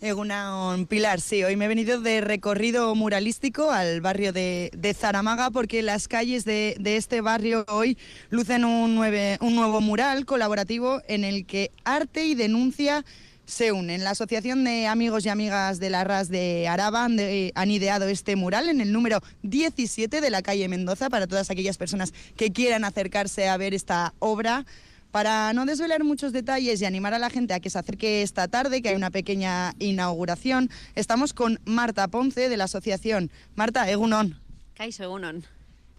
Egunon Pilar, sí, hoy me he venido de recorrido muralístico al barrio de, de Zaramaga porque las calles de, este barrio hoy lucen un nuevo mural colaborativo en el que arte y denuncia se unen. La Asociación de Amigos y Amigas de la RAS de Araba han, de- han ideado este mural en el número 17 de la calle Mendoza para todas aquellas personas que quieran acercarse a ver esta obra. Para no desvelar muchos detalles y animar a la gente a que se acerque esta tarde, que hay una pequeña inauguración, estamos con Marta Ponce de la asociación. Marta, Egunon, Kaixo egunon.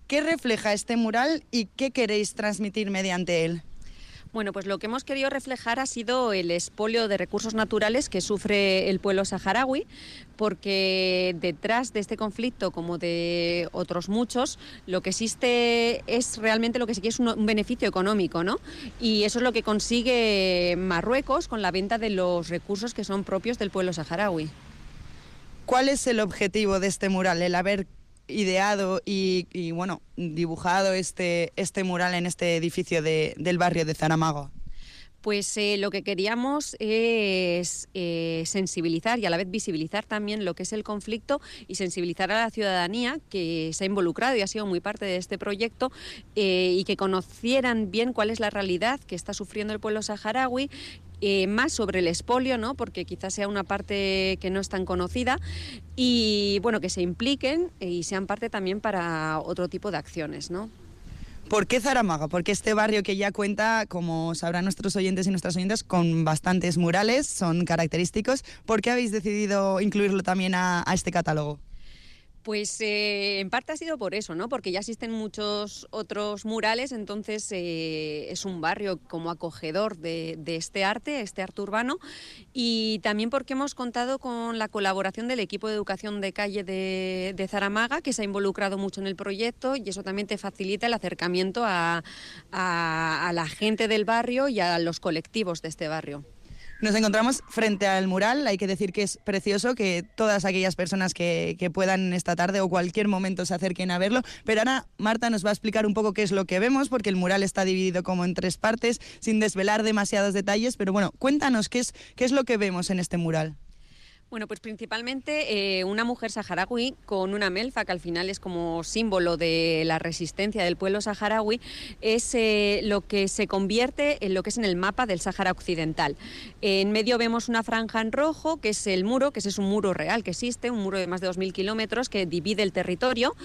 ¿qué refleja este mural y qué queréis transmitir mediante él? Bueno, pues lo que hemos querido reflejar ha sido el expolio de recursos naturales que sufre el pueblo saharaui, porque detrás de este conflicto, como de otros muchos, lo que existe es realmente lo que se quiere es un, un beneficio económico, ¿no? Y eso es lo que consigue Marruecos con la venta de los recursos que son propios del pueblo saharaui. ¿Cuál es el objetivo de este mural? El haber ideado y, bueno, dibujado este, este mural en este edificio de- del barrio de Zaramaga. Pues eh, lo que queríamos es eh, sensibilizar y a la vez visibilizar también lo que es el conflicto y sensibilizar a la ciudadanía que se ha involucrado y ha sido muy parte de este proyecto eh, y que conocieran bien cuál es la realidad que está sufriendo el pueblo saharaui. Eh, más sobre el expolio, ¿no? porque quizás sea una parte que no es tan conocida, y bueno, que se impliquen y sean parte también para otro tipo de acciones. ¿no? ¿Por qué Zaramaga? Porque este barrio que ya cuenta, como sabrán nuestros oyentes y nuestras oyentes, con bastantes murales, son característicos. ¿Por qué habéis decidido incluirlo también a este catálogo? Pues eh, en parte ha sido por eso, ¿no? Porque ya existen muchos otros murales, entonces eh, es un barrio como acogedor de, este arte, este arte urbano, y también porque hemos contado con la colaboración del equipo de educación de calle de, Zaramaga, que se ha involucrado mucho en el proyecto, y eso también te facilita el acercamiento a la gente del barrio y a los colectivos de este barrio. Nos encontramos frente al mural, hay que decir que es precioso, que todas aquellas personas que, puedan esta tarde o cualquier momento se acerquen a verlo, pero ahora Marta nos va a explicar un poco qué es lo que vemos, porque el mural está dividido como en tres partes, sin desvelar demasiados detalles, pero bueno, cuéntanos qué es, qué es lo que vemos en este mural. Bueno, pues principalmente eh, una mujer saharaui con una melfa, que al final es como símbolo de la resistencia del pueblo saharaui, es eh, lo que se convierte en lo que es en el mapa del Sáhara Occidental. En medio vemos una franja en rojo, que es el muro, que ese es un muro real que existe, un muro de más de 2.000 kilómetros que divide el territorio.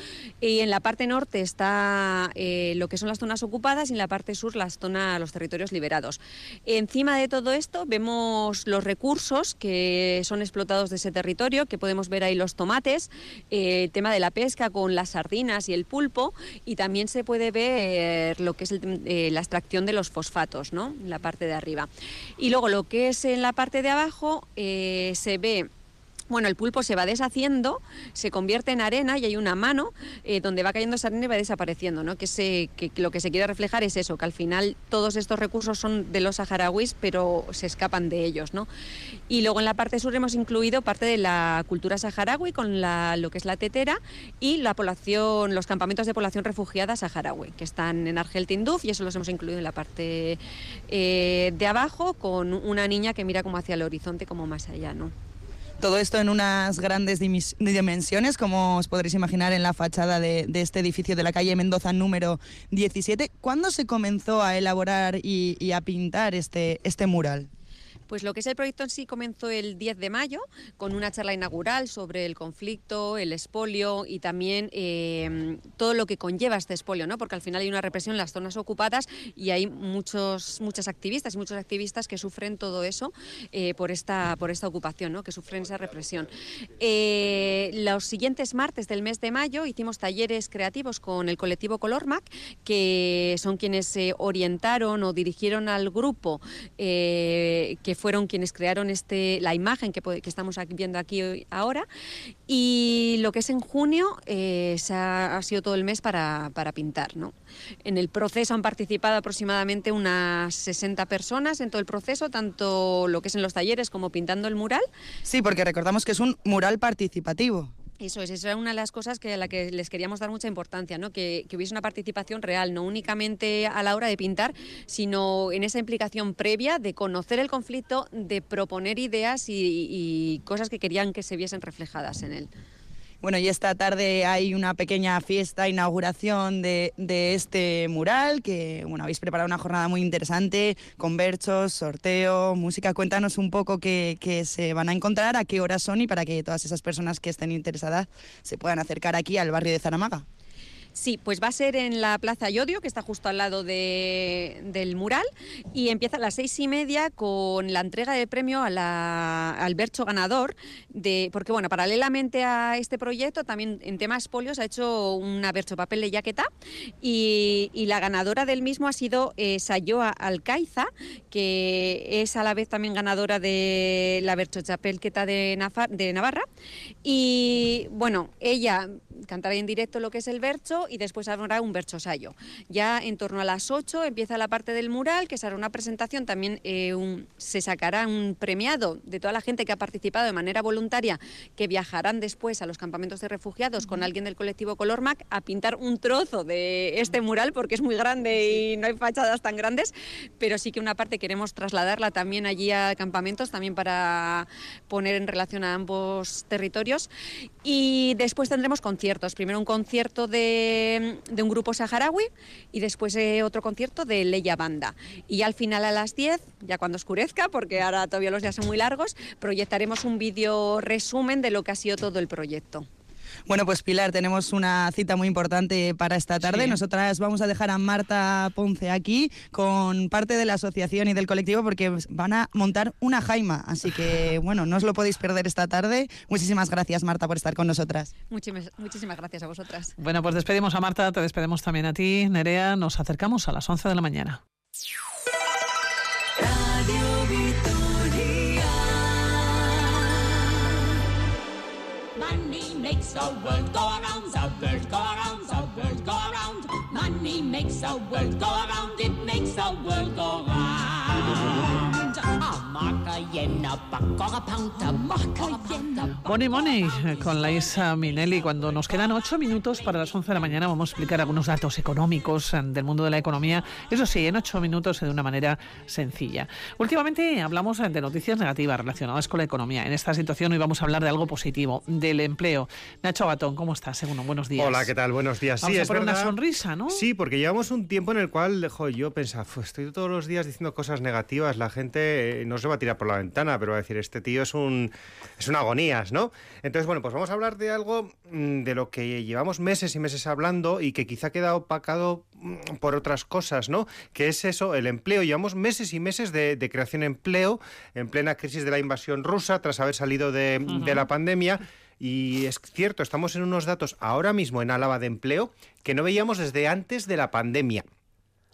Y en la parte norte está eh, lo que son las zonas ocupadas y en la parte sur las zonas, los territorios liberados. Encima de todo esto vemos los recursos que son explotados de ese territorio, que podemos ver ahí los tomates, eh, el tema de la pesca con las sardinas y el pulpo, y también se puede ver lo que es eh, la extracción de los fosfatos, ¿no? En la parte de arriba. Y luego lo que es en la parte de abajo eh, se ve bueno, el pulpo se va deshaciendo, se convierte en arena y hay una mano eh, donde va cayendo esa arena y va desapareciendo, ¿no? Que, que, lo que se quiere reflejar es eso, que al final todos estos recursos son de los saharauis, pero se escapan de ellos, ¿no? Y luego en la parte sur hemos incluido parte de la cultura saharaui con la, lo que es la tetera y la población, los campamentos de población refugiada saharaui, que están en Argel Tinduf y eso los hemos incluido en la parte eh, de abajo con una niña que mira como hacia el horizonte, como más allá, ¿no? Todo esto en unas grandes dimensiones, como os podréis imaginar en la fachada de, este edificio de la calle Mendoza número 17. ¿Cuándo se comenzó a elaborar y, y a pintar este, este mural? Pues lo que es el proyecto en sí comenzó el 10 de mayo con una charla inaugural sobre el conflicto, el expolio y también eh, todo lo que conlleva este expolio, ¿no? porque al final hay una represión en las zonas ocupadas y hay muchos, muchas activistas y muchos activistas que sufren todo eso eh, por, esta, por esta ocupación, ¿no? que sufren esa represión. Eh, los siguientes martes del mes de mayo hicimos talleres creativos con el colectivo Colormac, que son quienes orientaron o dirigieron al grupo que fueron quienes crearon este, la imagen que, estamos viendo aquí ahora. Y lo que es en junio eh, ha, sido todo el mes para, pintar. ¿no? En el proceso han participado aproximadamente unas 60 personas en todo el proceso, tanto lo que es en los talleres como pintando el mural. Sí, porque recordamos que es un mural participativo. Eso es, esa era una de las cosas que a la que les queríamos dar mucha importancia, ¿no? que, hubiese una participación real, no únicamente a la hora de pintar, sino en esa implicación previa de conocer el conflicto, de proponer ideas y cosas que querían que se viesen reflejadas en él. Bueno, y esta tarde hay una pequeña fiesta, inauguración de, este mural, que bueno, habéis preparado una jornada muy interesante con berchos, sorteo, música. Cuéntanos un poco qué, qué se van a encontrar, a qué horas son y para que todas esas personas que estén interesadas se puedan acercar aquí al barrio de Zaramaga. Sí, pues va a ser en la Plaza Yodio, que está justo al lado del mural, y empieza a las seis y media con la entrega de premio al Bercho ganador, de, porque bueno, paralelamente a este proyecto, también en temas polios ha hecho una Bercho papel de yaqueta, y, la ganadora del mismo ha sido eh, Sayoa Alcaiza, que es a la vez también ganadora de la Bercho Chapelqueta de, de Navarra, y bueno, ella cantará en directo lo que es el Bercho, y después habrá un berchosayo. Ya en torno a las 8 empieza la parte del mural, que será una presentación, también eh, se sacará un premiado de toda la gente que ha participado de manera voluntaria, que viajarán después a los campamentos de refugiados con alguien del colectivo Colormac a pintar un trozo de este mural, porque es muy grande y no hay fachadas tan grandes, pero sí que una parte queremos trasladarla también allí a campamentos, también para poner en relación a ambos territorios. Y después tendremos conciertos, primero un concierto de un grupo saharaui y después otro concierto de Leia Banda. Y al final a las 10, ya cuando oscurezca, porque ahora todavía los días son muy largos, proyectaremos un vídeo resumen de lo que ha sido todo el proyecto. Bueno, pues Pilar, tenemos una cita muy importante para esta tarde. Nosotras vamos a dejar a Marta Ponce aquí con parte de la asociación y del colectivo porque van a montar una jaima. Así que, [LAUGHS] bueno, no os lo podéis perder esta tarde. Muchísimas gracias, Marta, por estar con nosotras. Muchísimas, muchísimas gracias a vosotras. Bueno, pues despedimos a Marta, te despedimos también a ti, Nerea. Nos acercamos a las 11 de la mañana. The world go around, the world go around, the world go around. Money makes the world go around, it makes the world go round. Money Money con la Isa Minelli. Cuando nos quedan ocho minutos para las 11 de la mañana vamos a explicar algunos datos económicos eh, del mundo de la economía. Eso sí, en ocho minutos y de una manera sencilla. Últimamente hablamos eh, de noticias negativas relacionadas con la economía. En esta situación hoy vamos a hablar de algo positivo, del empleo. Nacho Gatón, ¿cómo estás? Según buenos días. Hola, ¿qué tal? Buenos días. Vamos sí, a es poner una sonrisa, ¿no? Sí, porque llevamos un tiempo en el cual dejo yo pensaba, "Fu, estoy todos los días diciendo cosas negativas, la gente eh, no se va a tirar por la ventana, pero va a decir, este tío es un es un agonías, ¿no? Entonces, bueno, pues vamos a hablar de algo mm, de lo que llevamos meses y meses hablando y que quizá queda opacado mm, por otras cosas, ¿no? Que es eso, el empleo. Llevamos meses y meses de, de creación de empleo en plena crisis de la invasión rusa, tras haber salido de, de la pandemia. Y es cierto, estamos en unos datos ahora mismo en Álava de empleo que no veíamos desde antes de la pandemia.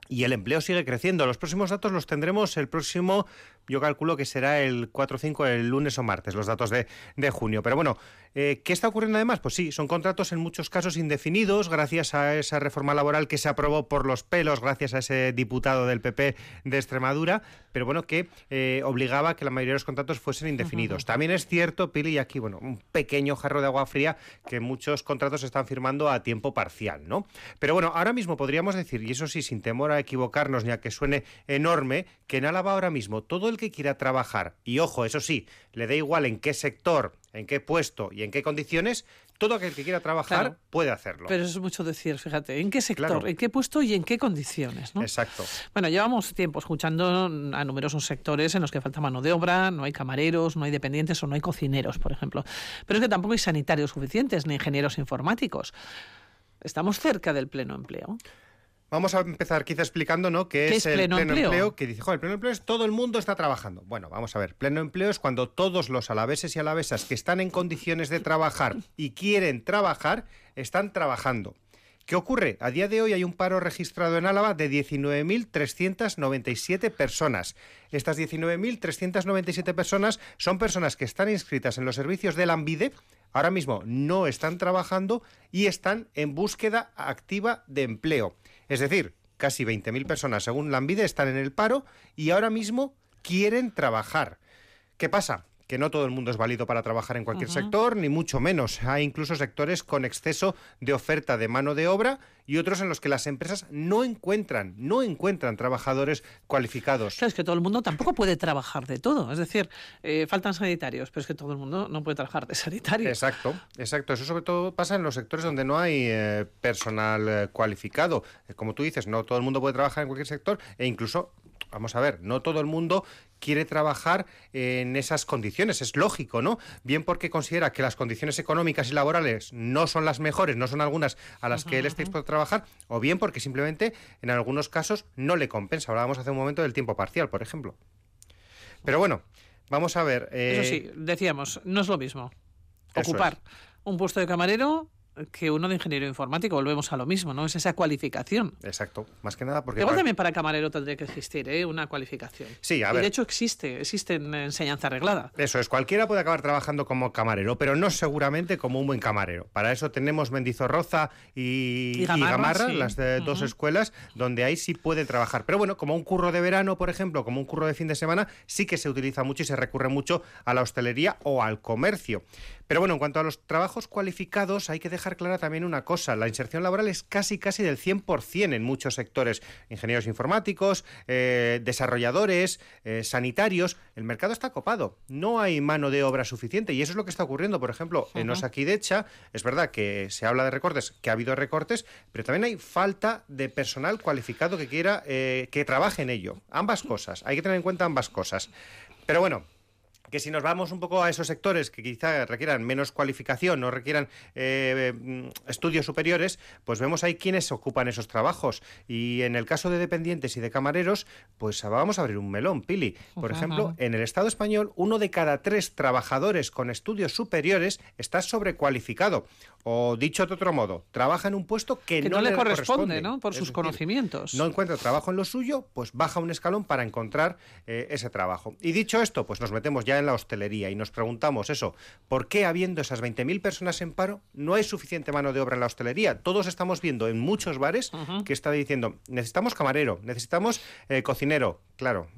Y el empleo sigue creciendo. Los próximos datos los tendremos el próximo, yo calculo que será el 4 o 5, el lunes o martes, los datos de, de junio. Pero bueno, eh, ¿qué está ocurriendo además? Pues sí, son contratos en muchos casos indefinidos, gracias a esa reforma laboral que se aprobó por los pelos, gracias a ese diputado del PP de Extremadura, pero bueno, que eh, obligaba a que la mayoría de los contratos fuesen indefinidos. También es cierto, Pili, y aquí, bueno, un pequeño jarro de agua fría, que muchos contratos se están firmando a tiempo parcial, ¿no? Pero bueno, ahora mismo podríamos decir, y eso sí, sin temor a equivocarnos ni a que suene enorme, que en Álava ahora mismo todo el que quiera trabajar, y ojo, eso sí, le da igual en qué sector, en qué puesto y en qué condiciones, todo aquel que quiera trabajar Claro. puede hacerlo. Pero eso es mucho decir, fíjate, ¿en qué sector, Claro. en qué puesto y en qué condiciones? ¿no? Exacto. Bueno, llevamos tiempo escuchando a numerosos sectores en los que falta mano de obra, no hay camareros, no hay dependientes o no hay cocineros, por ejemplo. Pero es que tampoco hay sanitarios suficientes ni ingenieros informáticos. Estamos cerca del pleno empleo. Vamos a empezar quizá explicando, ¿no? ¿Qué, ¿Qué es, pleno el pleno empleo? empleo? Que dice, joder, el pleno empleo es todo el mundo está trabajando. Bueno, vamos a ver, pleno empleo es cuando todos los alaveses y alavesas que están en condiciones de trabajar y quieren trabajar, están trabajando. ¿Qué ocurre? A día de hoy hay un paro registrado en Álava de 19.397 personas. Estas 19.397 personas son personas que están inscritas en los servicios del AMBIDE, ahora mismo no están trabajando y están en búsqueda activa de empleo. Es decir, casi 20.000 personas, según la AMBIDE, están en el paro y ahora mismo quieren trabajar. ¿Qué pasa? Que no todo el mundo es válido para trabajar en cualquier sector, ni mucho menos. Hay incluso sectores con exceso de oferta de mano de obra y otros en los que las empresas no encuentran, no encuentran trabajadores cualificados. Claro, es que todo el mundo tampoco puede trabajar de todo. Es decir, eh, faltan sanitarios, pero es que todo el mundo no puede trabajar de sanitario. Exacto, exacto. Eso sobre todo pasa en los sectores donde no hay eh, personal eh, cualificado. Como tú dices, no todo el mundo puede trabajar en cualquier sector e incluso, vamos a ver, no todo el mundo quiere trabajar en esas condiciones. Es lógico, ¿no? Bien porque considera que las condiciones económicas y laborales no son las mejores, no son algunas a las que él está dispuesto a trabajar, o bien porque simplemente en algunos casos no le compensa. Hablábamos hace un momento del tiempo parcial, por ejemplo. Pero bueno, vamos a ver. eh, Eso sí, decíamos, no es lo mismo ocupar un puesto de camarero que uno de ingeniero informático. Volvemos a lo mismo, ¿no? Es esa cualificación. Exacto, más que nada porque... Igual también para camarero tendría que existir ¿eh? una cualificación. Sí, a y ver. de hecho existe, existe en enseñanza arreglada. Eso es, cualquiera puede acabar trabajando como camarero, pero no seguramente como un buen camarero. Para eso tenemos Mendizorroza y, Y Gamarra, Gamarra, sí. las de dos escuelas, donde ahí sí pueden trabajar. Pero bueno, como un curro de verano, por ejemplo, como un curro de fin de semana, sí que se utiliza mucho y se recurre mucho a la hostelería o al comercio. Pero bueno, en cuanto a los trabajos cualificados, hay que dejar clara también una cosa. La inserción laboral es casi, casi del 100% en muchos sectores. Ingenieros informáticos, eh, desarrolladores, eh, sanitarios. El mercado está copado. No hay mano de obra suficiente. Y eso es lo que está ocurriendo. Por ejemplo, en. Osakidecha, es verdad que se habla de recortes, que ha habido recortes, pero también hay falta de personal cualificado que quiera, eh, que trabaje en ello. Ambas cosas. Hay que tener en cuenta ambas cosas. Pero bueno, que si nos vamos un poco a esos sectores que quizá requieran menos cualificación, no requieran eh, mm, estudios superiores, pues vemos ahí quiénes ocupan esos trabajos. Y en el caso de dependientes y de camareros, pues vamos a abrir un melón, Pili. Por ejemplo, en el Estado español, uno de cada tres trabajadores con estudios superiores está sobrecualificado. O dicho de otro modo, trabaja en un puesto que, Que no, le corresponde, corresponde, ¿no? Por Es sus decir, conocimientos. no encuentra trabajo en lo suyo, pues baja un escalón para encontrar eh, ese trabajo. Y dicho esto, pues nos metemos ya en la hostelería. Y nos preguntamos eso, ¿por qué habiendo esas 20.000 personas en paro no hay suficiente mano de obra en la hostelería? Todos estamos viendo en muchos bares que está diciendo, necesitamos camarero, necesitamos eh, cocinero. Claro,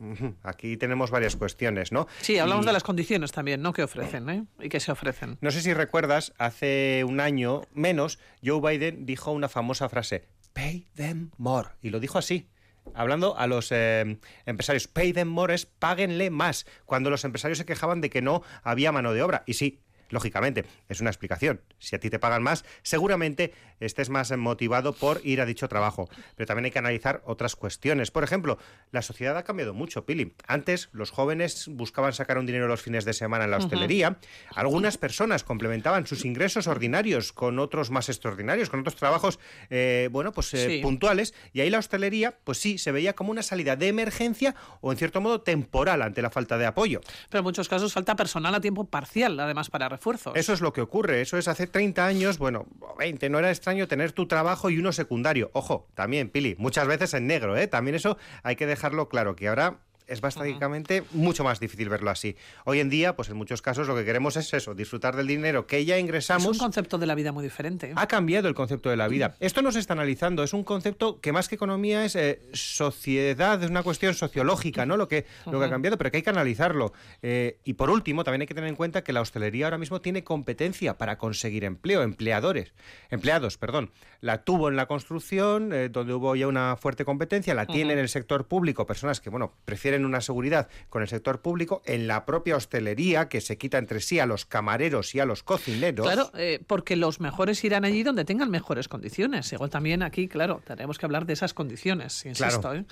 aquí tenemos varias cuestiones, ¿no? Sí, hablamos Y- de las condiciones también, ¿no? Que ofrecen, ¿eh? Y que se ofrecen. no sé si recuerdas, hace un año menos, Joe Biden dijo una famosa frase, pay them more. Y lo dijo así. Hablando a los eh, empresarios, pay them more es páguenle más. Cuando los empresarios se quejaban de que no había mano de obra. Y sí, lógicamente, es una explicación. Si a ti te pagan más, seguramente estés más motivado por ir a dicho trabajo. Pero también hay que analizar otras cuestiones. Por ejemplo, la sociedad ha cambiado mucho, Pili. Antes los jóvenes buscaban sacar un dinero los fines de semana en la hostelería. Algunas personas complementaban sus ingresos ordinarios con otros más extraordinarios, con otros trabajos, eh, bueno, pues eh, Sí. puntuales. Y ahí la hostelería, pues sí, se veía como una salida de emergencia o en cierto modo temporal ante la falta de apoyo. Pero en muchos casos falta personal a tiempo parcial, además, para Eso es lo que ocurre. Eso es hace 30 años, bueno, o 20, no era extraño tener tu trabajo y uno secundario. Ojo, también, Pili, muchas veces en negro, ¿eh? También eso hay que dejarlo claro, que ahora es básicamente mucho más difícil verlo así. Hoy en día, pues en muchos casos lo que queremos es eso, disfrutar del dinero que ya Es ingresamos. un concepto de la vida muy diferente. Ha cambiado el concepto de la vida. Esto no se está analizando, es un concepto que más que economía es eh, sociedad, es una cuestión sociológica, ¿no? Lo que, lo que ha cambiado, pero que hay que analizarlo. Eh, y por último, también hay que tener en cuenta que la hostelería ahora mismo tiene competencia para conseguir empleo, empleadores, empleados, perdón. La tuvo en la construcción, eh, donde hubo ya una fuerte competencia, la tiene en el sector público, personas que, bueno, prefieren una seguridad con el sector público, en la propia hostelería, que se quita entre sí a los camareros y a los cocineros. Claro, eh, porque los mejores irán allí donde tengan mejores condiciones. Igual también aquí, claro, tenemos que hablar de esas condiciones, insisto. Claro. ¿eh?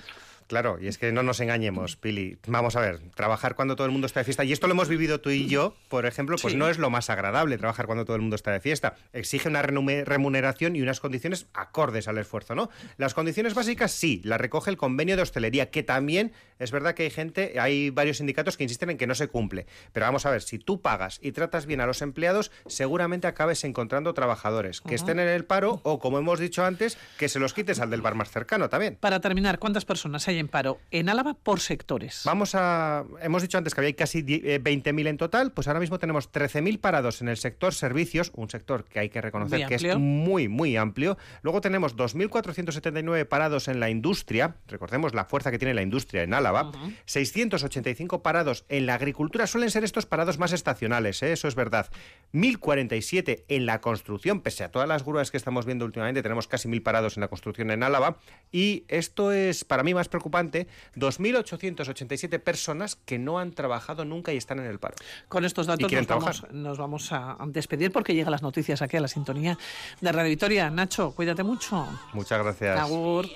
Claro, y es que no nos engañemos, Pili. Vamos a ver, trabajar cuando todo el mundo está de fiesta, y esto lo hemos vivido tú y yo, por ejemplo, pues Sí. no es lo más agradable trabajar cuando todo el mundo está de fiesta. Exige una remuneración y unas condiciones acordes al esfuerzo, ¿no? Las condiciones básicas sí, las recoge el convenio de hostelería, que también es verdad que hay gente, hay varios sindicatos que insisten en que no se cumple. Pero vamos a ver, si tú pagas y tratas bien a los empleados, seguramente acabes encontrando trabajadores que estén en el paro o, como hemos dicho antes, que se los quites al del bar más cercano también. Para terminar, ¿cuántas personas hay en paro en Álava por sectores? Vamos a. Hemos dicho antes que había casi die- eh, 20.000 en total, pues ahora mismo tenemos 13.000 parados en el sector servicios, un sector que hay que reconocer que es muy, muy amplio. Luego tenemos 2.479 parados en la industria, recordemos la fuerza que tiene la industria en Álava, 685 parados en la agricultura, suelen ser estos parados más estacionales, ¿eh? eso es verdad. 1.047 en la construcción, pese a todas las grúas que estamos viendo últimamente, tenemos casi 1.000 parados en la construcción en Álava. Y esto es para mí más preocupante, 2.887 personas que no han trabajado nunca y están en el paro. Con estos datos nos vamos, trabajar. nos vamos a despedir porque llegan las noticias aquí a la sintonía de Radio Victoria. Nacho, cuídate mucho. Muchas gracias. Agur.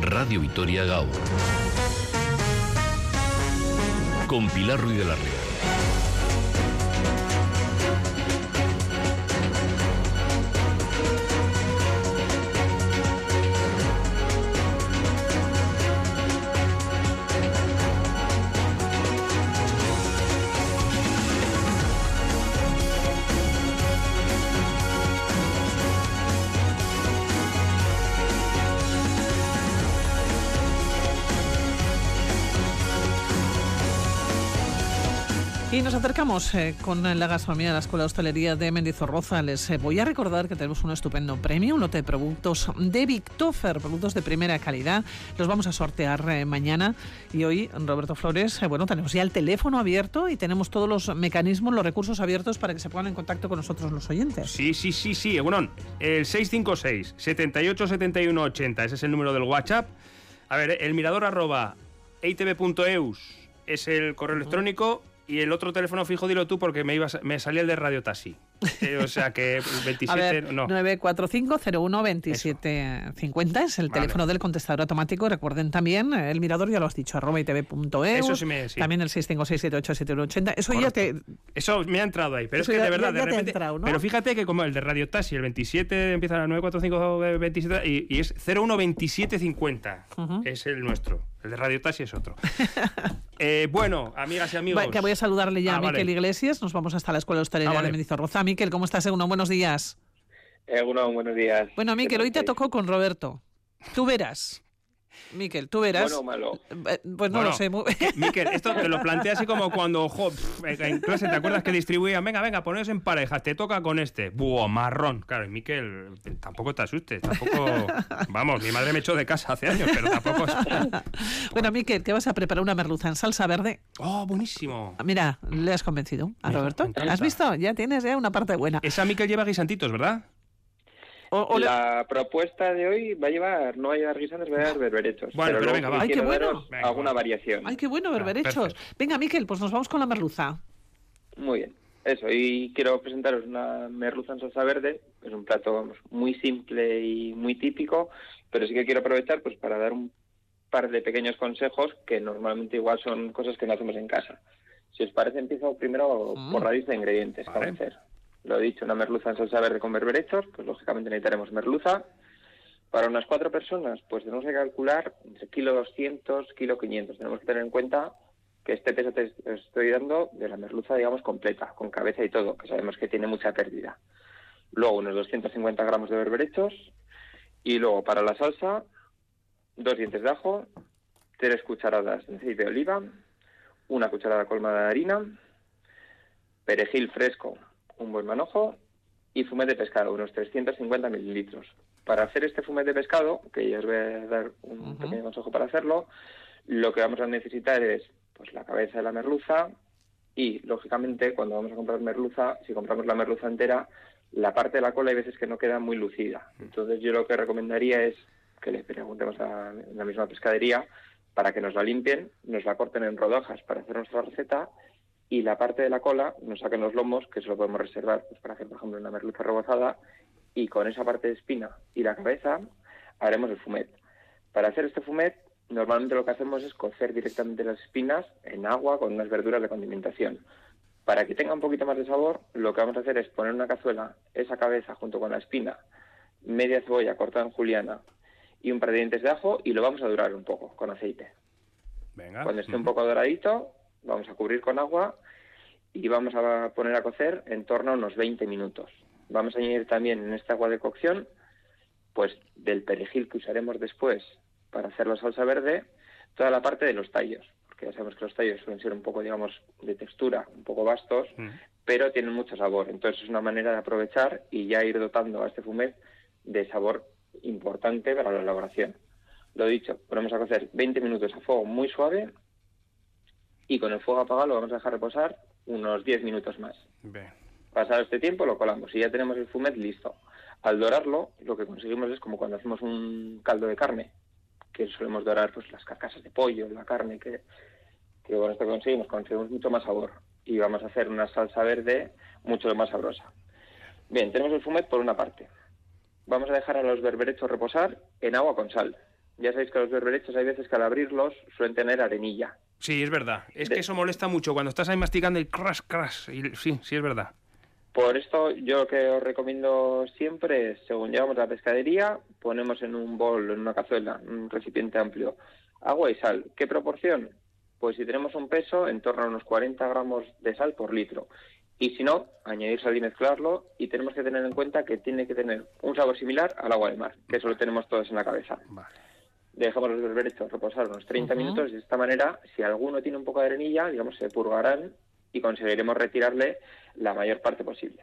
Radio Vitoria Gaur. Con Pilar Ruiz de la Ría. Y nos acercamos eh, con la gastronomía de la Escuela de Hostelería de Mendizorroza. Les eh, voy a recordar que tenemos un estupendo premio, un lote de productos de Victofer, productos de primera calidad. Los vamos a sortear eh, mañana. Y hoy, Roberto Flores, bueno, tenemos ya el teléfono abierto y tenemos todos los mecanismos, los recursos abiertos para que se pongan en contacto con nosotros los oyentes. Sí, sí, sí, sí. Bueno, el 656 78 71 80, ese es el número del WhatsApp. A ver, el mirador arroba eitv.eus es el correo electrónico y el otro teléfono fijo dilo tú porque me, ibas, me salía el de Radio Taxi. Eh, o sea que 27, A ver, no. 945-01-2750 es el Vale. teléfono del contestador automático. Recuerden también, eh, el mirador ya lo has dicho, arroba itv.eu. Eso sí me- sí. También el 656787180. Eso ya te... Eso me ha entrado ahí, pero Eso es que ya- de verdad, ya- de ya ha repente. entrado, ¿no? Pero fíjate que como el de Radio Taxi, el 27 empieza a las 945 27 y, y es 012750. Ujú. Es el nuestro. El de Radio Taxi es otro. [LAUGHS] Eh, bueno, amigas y amigos. Va, que voy a saludarle ya Ah, a vale. Miquel Iglesias. Nos vamos hasta la Escuela Hostelería Ah, vale. de Mendizorroza. Miquel, ¿cómo estás, Eguno? Buenos días. Bueno, buenos días. Bueno, Miquel, hoy te tocó con Roberto. Tú verás. Miquel, tú verás. Bueno o malo. Pues no Bueno, lo sé. muy- [LAUGHS] Miquel, esto te lo planteas así como cuando jo, en clase te acuerdas que distribuían, venga, venga, poneos en parejas, te toca con este. Buah, marrón. Claro, y Miquel, tampoco te asustes, tampoco. Vamos, mi madre me echó de casa hace años, pero tampoco. [LAUGHS] Bueno, Miquel, que vas a preparar una merluza en salsa verde. Oh, buenísimo. Mira, le has convencido a Me Roberto. ¿Has visto? Ya tienes ya una parte buena. Esa Miquel lleva guisantitos, ¿verdad? La propuesta de hoy va a llevar, no va a llevar guisantes, va a llevar berberechos. Bueno, pero venga, va. Ay, qué bueno. alguna variación. Ay, qué bueno, Ah, berberechos. Venga, Miquel, pues nos vamos con la merluza. Muy bien. Eso, y quiero presentaros una merluza en salsa verde. Es un plato vamos, muy simple y muy típico, pero sí que quiero aprovechar pues para dar un par de pequeños consejos que normalmente igual son cosas que no hacemos en casa. Si os parece, empiezo primero por la lista de ingredientes para hacer. Lo he dicho, una merluza en salsa verde con berberechos, pues lógicamente necesitaremos merluza. Para unas cuatro personas, pues tenemos que calcular entre kilo 200, kilo 500. Tenemos que tener en cuenta que este peso te estoy dando de la merluza, digamos, completa, con cabeza y todo, que sabemos que tiene mucha pérdida. Luego unos 250 gramos de berberechos. Y luego para la salsa, dos dientes de ajo, tres cucharadas de aceite de oliva, una cucharada colmada de harina, perejil fresco, un buen manojo y fumet de pescado, unos 350 mililitros. Para hacer este fumet de pescado, que ya os voy a dar un pequeño consejo para hacerlo, lo que vamos a necesitar es pues la cabeza de la merluza y, lógicamente, cuando vamos a comprar merluza, si compramos la merluza entera, la parte de la cola hay veces que no queda muy lucida. Entonces yo lo que recomendaría es que le preguntemos a la misma pescadería para que nos la limpien, nos la corten en rodajas para hacer nuestra receta y la parte de la cola nos saquen los lomos, que eso lo podemos reservar pues, para hacer, por ejemplo, una merluza rebozada y con esa parte de espina y la cabeza haremos el fumet. Para hacer este fumet, normalmente lo que hacemos es cocer directamente las espinas en agua con unas verduras de condimentación. Para que tenga un poquito más de sabor, lo que vamos a hacer es poner en una cazuela esa cabeza junto con la espina, media cebolla cortada en juliana y un par de dientes de ajo y lo vamos a dorar un poco con aceite. Venga. Cuando esté un poco doradito, vamos a cubrir con agua y vamos a poner a cocer en torno a unos 20 minutos. Vamos a añadir también en esta agua de cocción, pues del perejil que usaremos después para hacer la salsa verde, toda la parte de los tallos, porque ya sabemos que los tallos suelen ser un poco, digamos, de textura, un poco vastos, pero tienen mucho sabor. Entonces es una manera de aprovechar y ya ir dotando a este fumet de sabor importante para la elaboración. Lo dicho, ponemos a cocer 20 minutos a fuego muy suave y con el fuego apagado lo vamos a dejar reposar unos 10 minutos más. Bien. Pasado este tiempo lo colamos y ya tenemos el fumet listo. Al dorarlo, lo que conseguimos es como cuando hacemos un caldo de carne, que solemos dorar pues las carcasas de pollo, la carne, que, que con esto conseguimos, conseguimos mucho más sabor. Y vamos a hacer una salsa verde mucho más sabrosa. Bien, tenemos el fumet por una parte. Vamos a dejar a los berberechos reposar en agua con sal. Ya sabéis que los berberechos hay veces que al abrirlos suelen tener arenilla. Sí, es verdad. Es que eso molesta mucho cuando estás ahí masticando y crash, crash. Y, sí, sí, es verdad. Por esto, yo lo que os recomiendo siempre es, según llegamos a la pescadería, ponemos en un bol, en una cazuela, un recipiente amplio, agua y sal. ¿Qué proporción? Pues si tenemos un peso, en torno a unos 40 gramos de sal por litro. Y si no, añadir sal y mezclarlo. Y tenemos que tener en cuenta que tiene que tener un sabor similar al agua de mar, que eso lo tenemos todos en la cabeza. Dejamos los berberechos reposar unos 30 minutos y de esta manera, si alguno tiene un poco de arenilla, digamos, se purgarán y conseguiremos retirarle la mayor parte posible.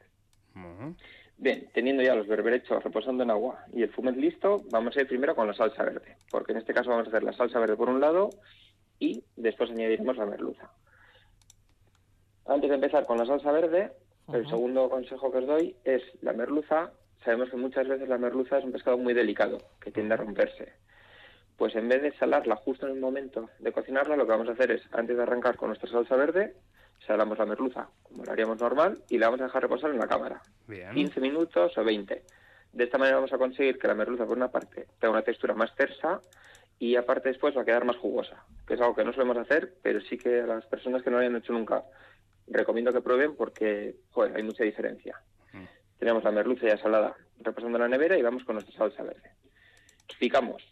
Bien, teniendo ya los berberechos reposando en agua y el fumet listo, vamos a ir primero con la salsa verde, porque en este caso vamos a hacer la salsa verde por un lado y después añadiremos la merluza. Antes de empezar con la salsa verde, el segundo consejo que os doy es la merluza. Sabemos que muchas veces la merluza es un pescado muy delicado, que tiende a romperse. Pues en vez de salarla justo en el momento de cocinarla, lo que vamos a hacer es, antes de arrancar con nuestra salsa verde, salamos la merluza, como lo haríamos normal, y la vamos a dejar reposar en la cámara. Bien. 15 minutos o 20. De esta manera vamos a conseguir que la merluza, por una parte, tenga una textura más tersa y aparte después va a quedar más jugosa, que es algo que no solemos hacer, pero sí que a las personas que no lo hayan hecho nunca recomiendo que prueben porque joder, hay mucha diferencia. Tenemos la merluza ya salada reposando en la nevera y vamos con nuestra salsa verde. Picamos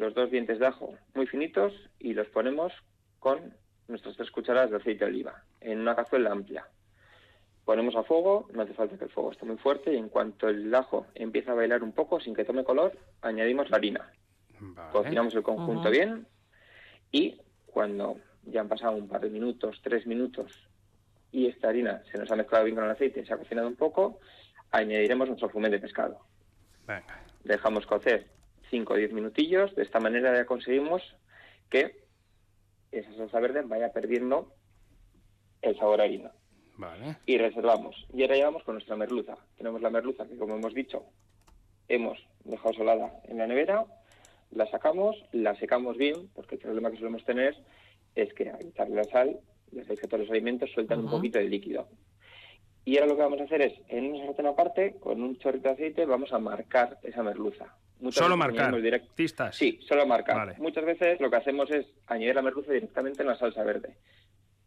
los dos dientes de ajo muy finitos y los ponemos con nuestras tres cucharadas de aceite de oliva en una cazuela amplia. Ponemos a fuego, no hace falta que el fuego esté muy fuerte y en cuanto el ajo empieza a bailar un poco sin que tome color, añadimos la harina. Cocinamos el conjunto bien y cuando ya han pasado un par de minutos, tres minutos y esta harina se nos ha mezclado bien con el aceite, se ha cocinado un poco, añadiremos nuestro fumet de pescado. Venga. Dejamos cocer 5 o 10 minutillos, de esta manera ya conseguimos que esa salsa verde vaya perdiendo el sabor a harina. Vale. Y reservamos. Y ahora llevamos con nuestra merluza. Tenemos la merluza que, como hemos dicho, hemos dejado solada en la nevera, la sacamos, la secamos bien, porque el problema que solemos tener es que al echarle la sal, ya sabéis que todos los alimentos sueltan un poquito de líquido. Y ahora lo que vamos a hacer es, en una sartén aparte, con un chorrito de aceite, vamos a marcar esa merluza. Muchas Solo veces marcar. añadimos direct- Tistas. Sí, solo marcar. Vale. Muchas veces lo que hacemos es añadir la merluza directamente en la salsa verde.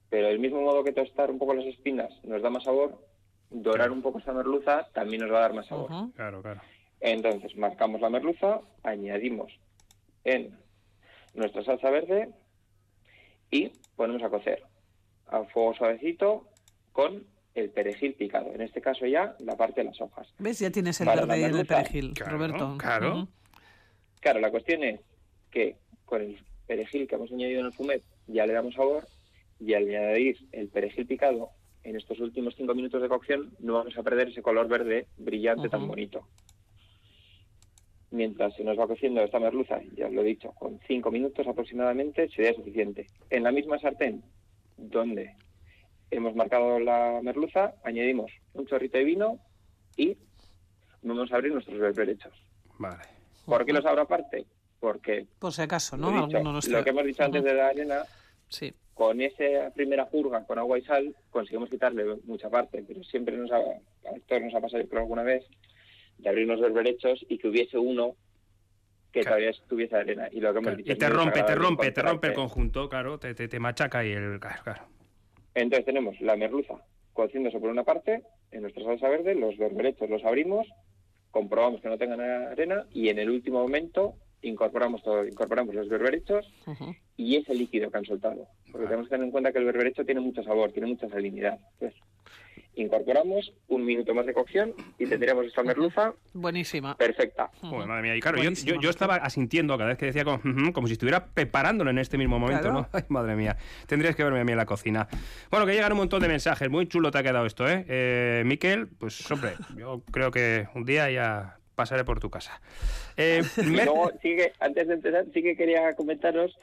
Pero del mismo modo que tostar un poco las espinas nos da más sabor, dorar un poco esa merluza también nos va a dar más sabor. Claro, claro. Entonces marcamos la merluza, añadimos en nuestra salsa verde y ponemos a cocer a fuego suavecito con el perejil picado. En este caso ya la parte de las hojas. ¿Ves? Ya tienes el verde y el perejil, Roberto. Ujú. Claro, la cuestión es que con el perejil que hemos añadido en el fumet ya le damos sabor y al añadir el perejil picado en estos últimos cinco minutos de cocción no vamos a perder ese color verde brillante tan bonito. Mientras se nos va cociendo esta merluza, ya os lo he dicho, con cinco minutos aproximadamente sería suficiente. En la misma sartén donde hemos marcado la merluza, añadimos un chorrito de vino y vamos a abrir nuestros berberechos. Vale. ¿Por qué los abro aparte? Porque Por si acaso, lo, ¿no? he dicho, lo que hemos dicho antes de la arena, Sí. con esa primera jurga con agua y sal conseguimos quitarle mucha parte, pero siempre nos ha, a todos nos ha pasado yo creo alguna vez de abrir unos berberechos y que hubiese uno que todavía estuviese arena. Y lo que hemos dicho Y te rompe, te rompe, te rompe el conjunto, claro, te, te, te machaca y el... Claro, claro. Entonces tenemos la merluza cociéndose por una parte, en nuestra salsa verde, los berberechos los abrimos, comprobamos que no tengan arena y en el último momento incorporamos todo, incorporamos los berberechos y ese líquido que han soltado. Porque tenemos que tener en cuenta que el berberecho tiene mucho sabor, tiene mucha salinidad. Entonces, incorporamos un minuto más de cocción y tendríamos esta merluza Buenísima. perfecta. Joder, madre mía. Y claro, yo, yo, yo estaba asintiendo cada vez que decía como, como si estuviera preparándolo en este mismo momento, Claro. ¿no? [LAUGHS] Ay, madre mía. Tendrías que verme a mí en la cocina. Bueno, que llegan un montón de mensajes. Muy chulo te ha quedado esto, ¿eh? eh Miquel, pues hombre, yo creo que un día ya pasaré por tu casa. Eh, [LAUGHS] Y luego, sí que, antes de empezar, sí que quería comentaros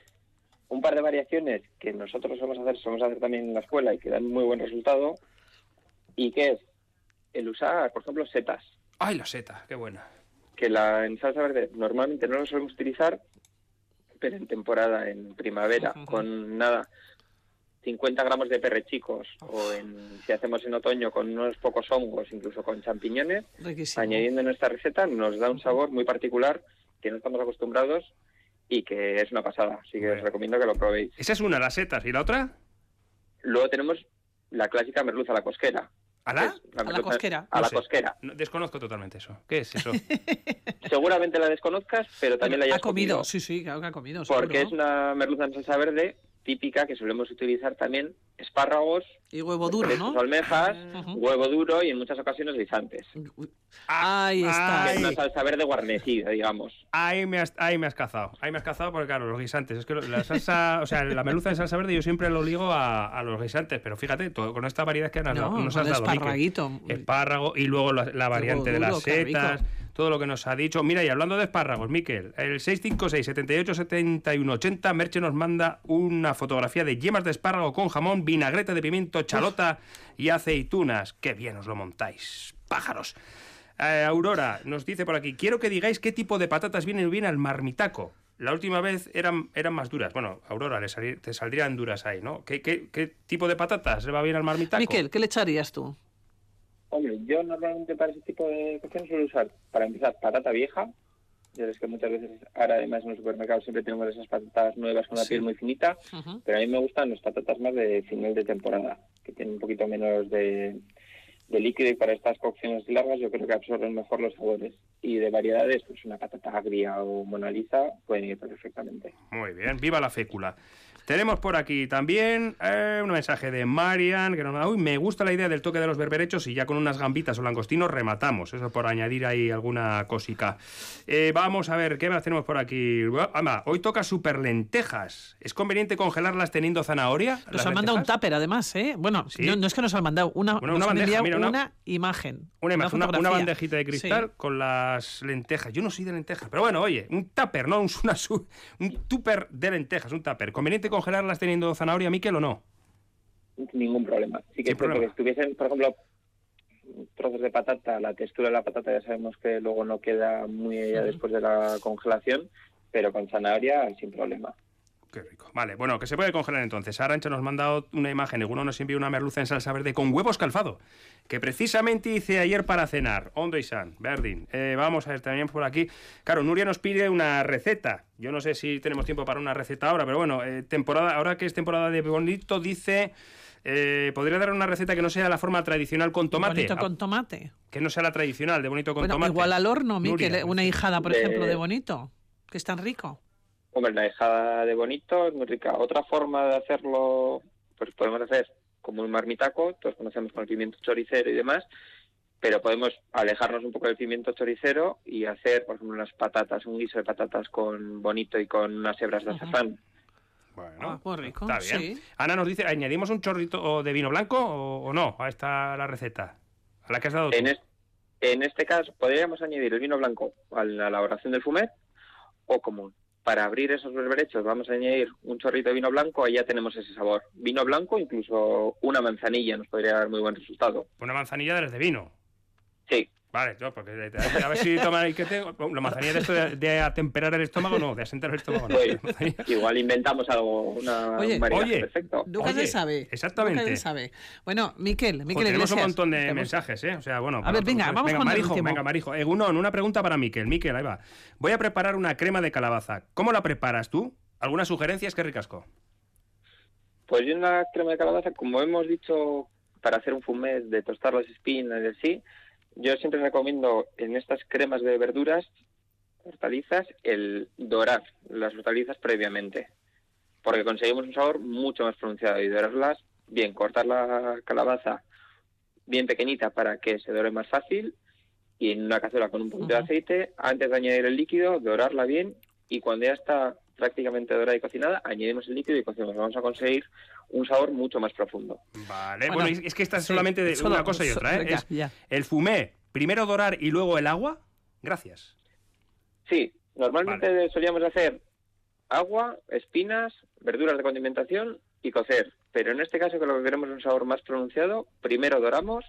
un par de variaciones que nosotros vamos a hacer, somos a hacer también en la escuela y que dan muy buen resultado, y que es el usar, por ejemplo, setas, Ay, la seta, qué buena. que la en salsa verde normalmente no lo solemos utilizar, pero en temporada, en primavera, con nada, 50 gramos de perrechicos, o en, si hacemos en otoño con unos pocos hongos, incluso con champiñones, Riquísimo. añadiendo en esta receta nos da un sabor muy particular que no estamos acostumbrados y que es una pasada. Así que os recomiendo que lo probéis. Esa es una, las setas. ¿Y la otra? Luego tenemos la clásica merluza a la cosquera. ¿A la? Es merluza- cosquera? A No la sé. cosquera. No, desconozco totalmente eso. ¿Qué es eso? [LAUGHS] Seguramente la desconozcas, pero también la hayas Ha comido, sí, sí, claro que ha comido. Porque es una merluza en salsa verde típica que solemos utilizar también espárragos, Y huevo duro, ¿no? almejas, huevo duro y en muchas ocasiones guisantes. Ahí está. Que es una salsa verde guarnecida, digamos. Ahí me, has, ahí me has cazado. Ahí me has cazado porque, claro, los guisantes. Es que lo- la salsa, o sea, la merluza en salsa verde yo siempre lo ligo a, a los guisantes. Pero fíjate, todo- con esta variedad que nos, No, nos has dado. Esparraguito. Espárrago y luego la, la variante de las rico. Todo lo que nos ha dicho. Mira, y hablando de espárragos, Miquel, el 656 78 71 80, Merche nos manda una fotografía de yemas de espárrago con jamón, vinagreta de pimiento, chalota y aceitunas. ¡Qué bien os lo montáis! ¡Pájaros! Eh, Aurora nos dice por aquí, quiero que digáis qué tipo de patatas vienen bien al marmitaco. La última vez eran, eran más duras. Bueno, Aurora, le te saldrían duras ahí, ¿no? ¿Qué, qué, qué tipo de patatas le va bien al marmitaco? Miquel, ¿qué le echarías tú? Hombre, yo normalmente para ese tipo de cocción suelo usar, para empezar, patata vieja. Ya ves que muchas veces, ahora además en los supermercados siempre tenemos esas patatas nuevas con una Sí. piel muy finita, pero a mí me gustan las patatas más de final de temporada, que tienen un poquito menos de, de líquido y para estas cocciones largas yo creo que absorben mejor los sabores. Y de variedades, pues una patata agria o Mona Lisa pueden ir perfectamente. Muy bien, viva la fécula. Tenemos por aquí también eh, un mensaje de Marian, que nos da, uy, me gusta la idea del toque de los berberechos y ya con unas gambitas o langostinos rematamos. Eso por añadir ahí alguna cosica. Eh, vamos a ver, ¿qué más tenemos por aquí? Ama, hoy toca super lentejas. ¿Es conveniente congelarlas teniendo zanahoria? Nos han mandado un tupper, además, ¿eh? Bueno, no, no, es que nos han mandado una, una, una, bandeja, mira, una, imagen. Una, imagen, una, bandejita de cristal sí. con las lentejas. Yo no soy de lentejas, pero bueno, oye, un tupper, ¿no? Un, un tupper de lentejas, un tupper. ¿Conveniente congelarlas teniendo zanahoria, Miquel, o no? Ningún problema. Sí que que estuviesen, por ejemplo, trozos de patata, la textura de la patata ya sabemos que luego no queda muy allá después de la congelación, pero con zanahoria sin problema. Qué rico. Vale, bueno, que se puede congelar entonces. Arancha nos ha mandado una imagen, uno nos envió una merluza en salsa verde con huevos calfado, que precisamente hice ayer para cenar. Ondo y San, Verdin. Eh, vamos a ver también por aquí. Claro, Nuria nos pide una receta. Yo no sé si tenemos tiempo para una receta ahora, pero bueno, eh, temporada, ahora que es temporada de bonito, dice... Eh, ¿Podría dar una receta que no sea la forma tradicional con tomate? Bonito con tomate. Que no sea la tradicional, de bonito con bueno, tomate. Igual al horno, Miquel, una hijada, por De- ejemplo, de bonito, que es tan rico. Hombre, la dejada de bonito es muy rica. Otra forma de hacerlo, pues podemos hacer como un marmitaco, todos conocemos con el pimiento choricero y demás, pero podemos alejarnos un poco del pimiento choricero y hacer, por ejemplo, unas patatas, un guiso de patatas con bonito y con unas hebras de azafrán. Bueno, Ah, muy rico, está bien. sí. Ana nos dice, ¿añadimos un chorrito de vino blanco o, o no a esta la receta? A la que has dado tú. En, es- en este caso, podríamos añadir el vino blanco a la elaboración del fumet o común. Para abrir esos berberechos vamos a añadir un chorrito de vino blanco, ahí ya tenemos ese sabor. Vino blanco, incluso una manzanilla nos podría dar muy buen resultado. Una manzanilla de las de vino. Sí. Vale, yo, porque a ver si toma y que tengo. La manzanilla de esto de, de atemperar el estómago, no, de asentar el estómago, no. Pues, igual inventamos algo, una, Oye, un oye, perfecto. Nunca se sabe. exactamente. Nunca se sabe. Bueno, Miquel, Miquel Joder, tenemos un montón de tenemos- mensajes, ¿eh? O sea, bueno. A ver, venga, vamos venga, con el Marijo, último. venga, Marijo. Egunon, una pregunta para Miquel. Miquel, ahí va. Voy a preparar una crema de calabaza. ¿Cómo la preparas tú? ¿Algunas sugerencias? Qué ricasco. Pues yo una crema de calabaza, como hemos dicho, para hacer un fumet de tostar las espinas y así, yo siempre recomiendo en estas cremas de verduras, hortalizas, el dorar las hortalizas previamente, porque conseguimos un sabor mucho más pronunciado y dorarlas, bien, cortar la calabaza bien pequeñita para que se dore más fácil y en una cazuela con un poquito de aceite, antes de añadir el líquido, dorarla bien y cuando ya está prácticamente dorada y cocinada, añadimos el líquido y cocinamos. Vamos a conseguir un sabor mucho más profundo. Vale, Bueno, bueno, es, que esta es sí, solamente de solo- una cosa y so- otra, ¿eh? venga, Es ya. el fumé, primero dorar y luego el agua. Gracias. Sí, normalmente solíamos hacer agua, espinas, verduras de condimentación y cocer. Pero en este caso, que lo que queremos es un sabor más pronunciado, primero doramos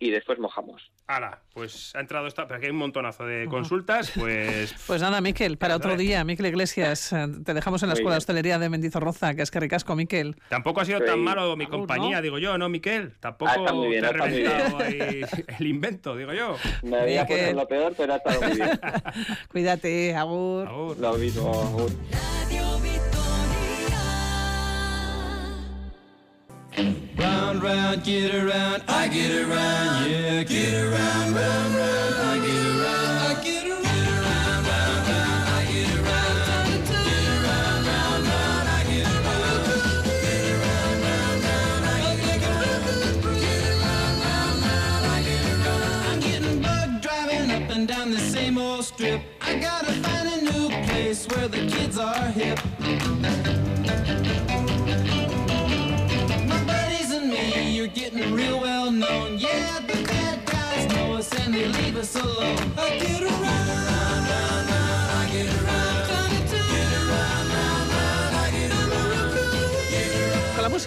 y después mojamos. Hala, pues ha entrado esta, pero aquí hay un montonazo de consultas, pues... [LAUGHS] Pues nada, Miquel, para otro día, Miquel Iglesias, eh, te dejamos en la Muy Escuela de. Hostelería de Mendizorroza, que es que ricasco, Miquel. Tampoco ha sido Sí. tan malo mi compañía, ¿no? digo yo, ¿no, Miquel? Tampoco Ah, está muy bien, te [LAUGHS] el invento, digo yo. Me había puesto lo peor, pero ha estado muy bien. [LAUGHS] Cuídate, Agur. Lo mismo, Agur. Round, round, get around, I get around, yeah, get around, round, round,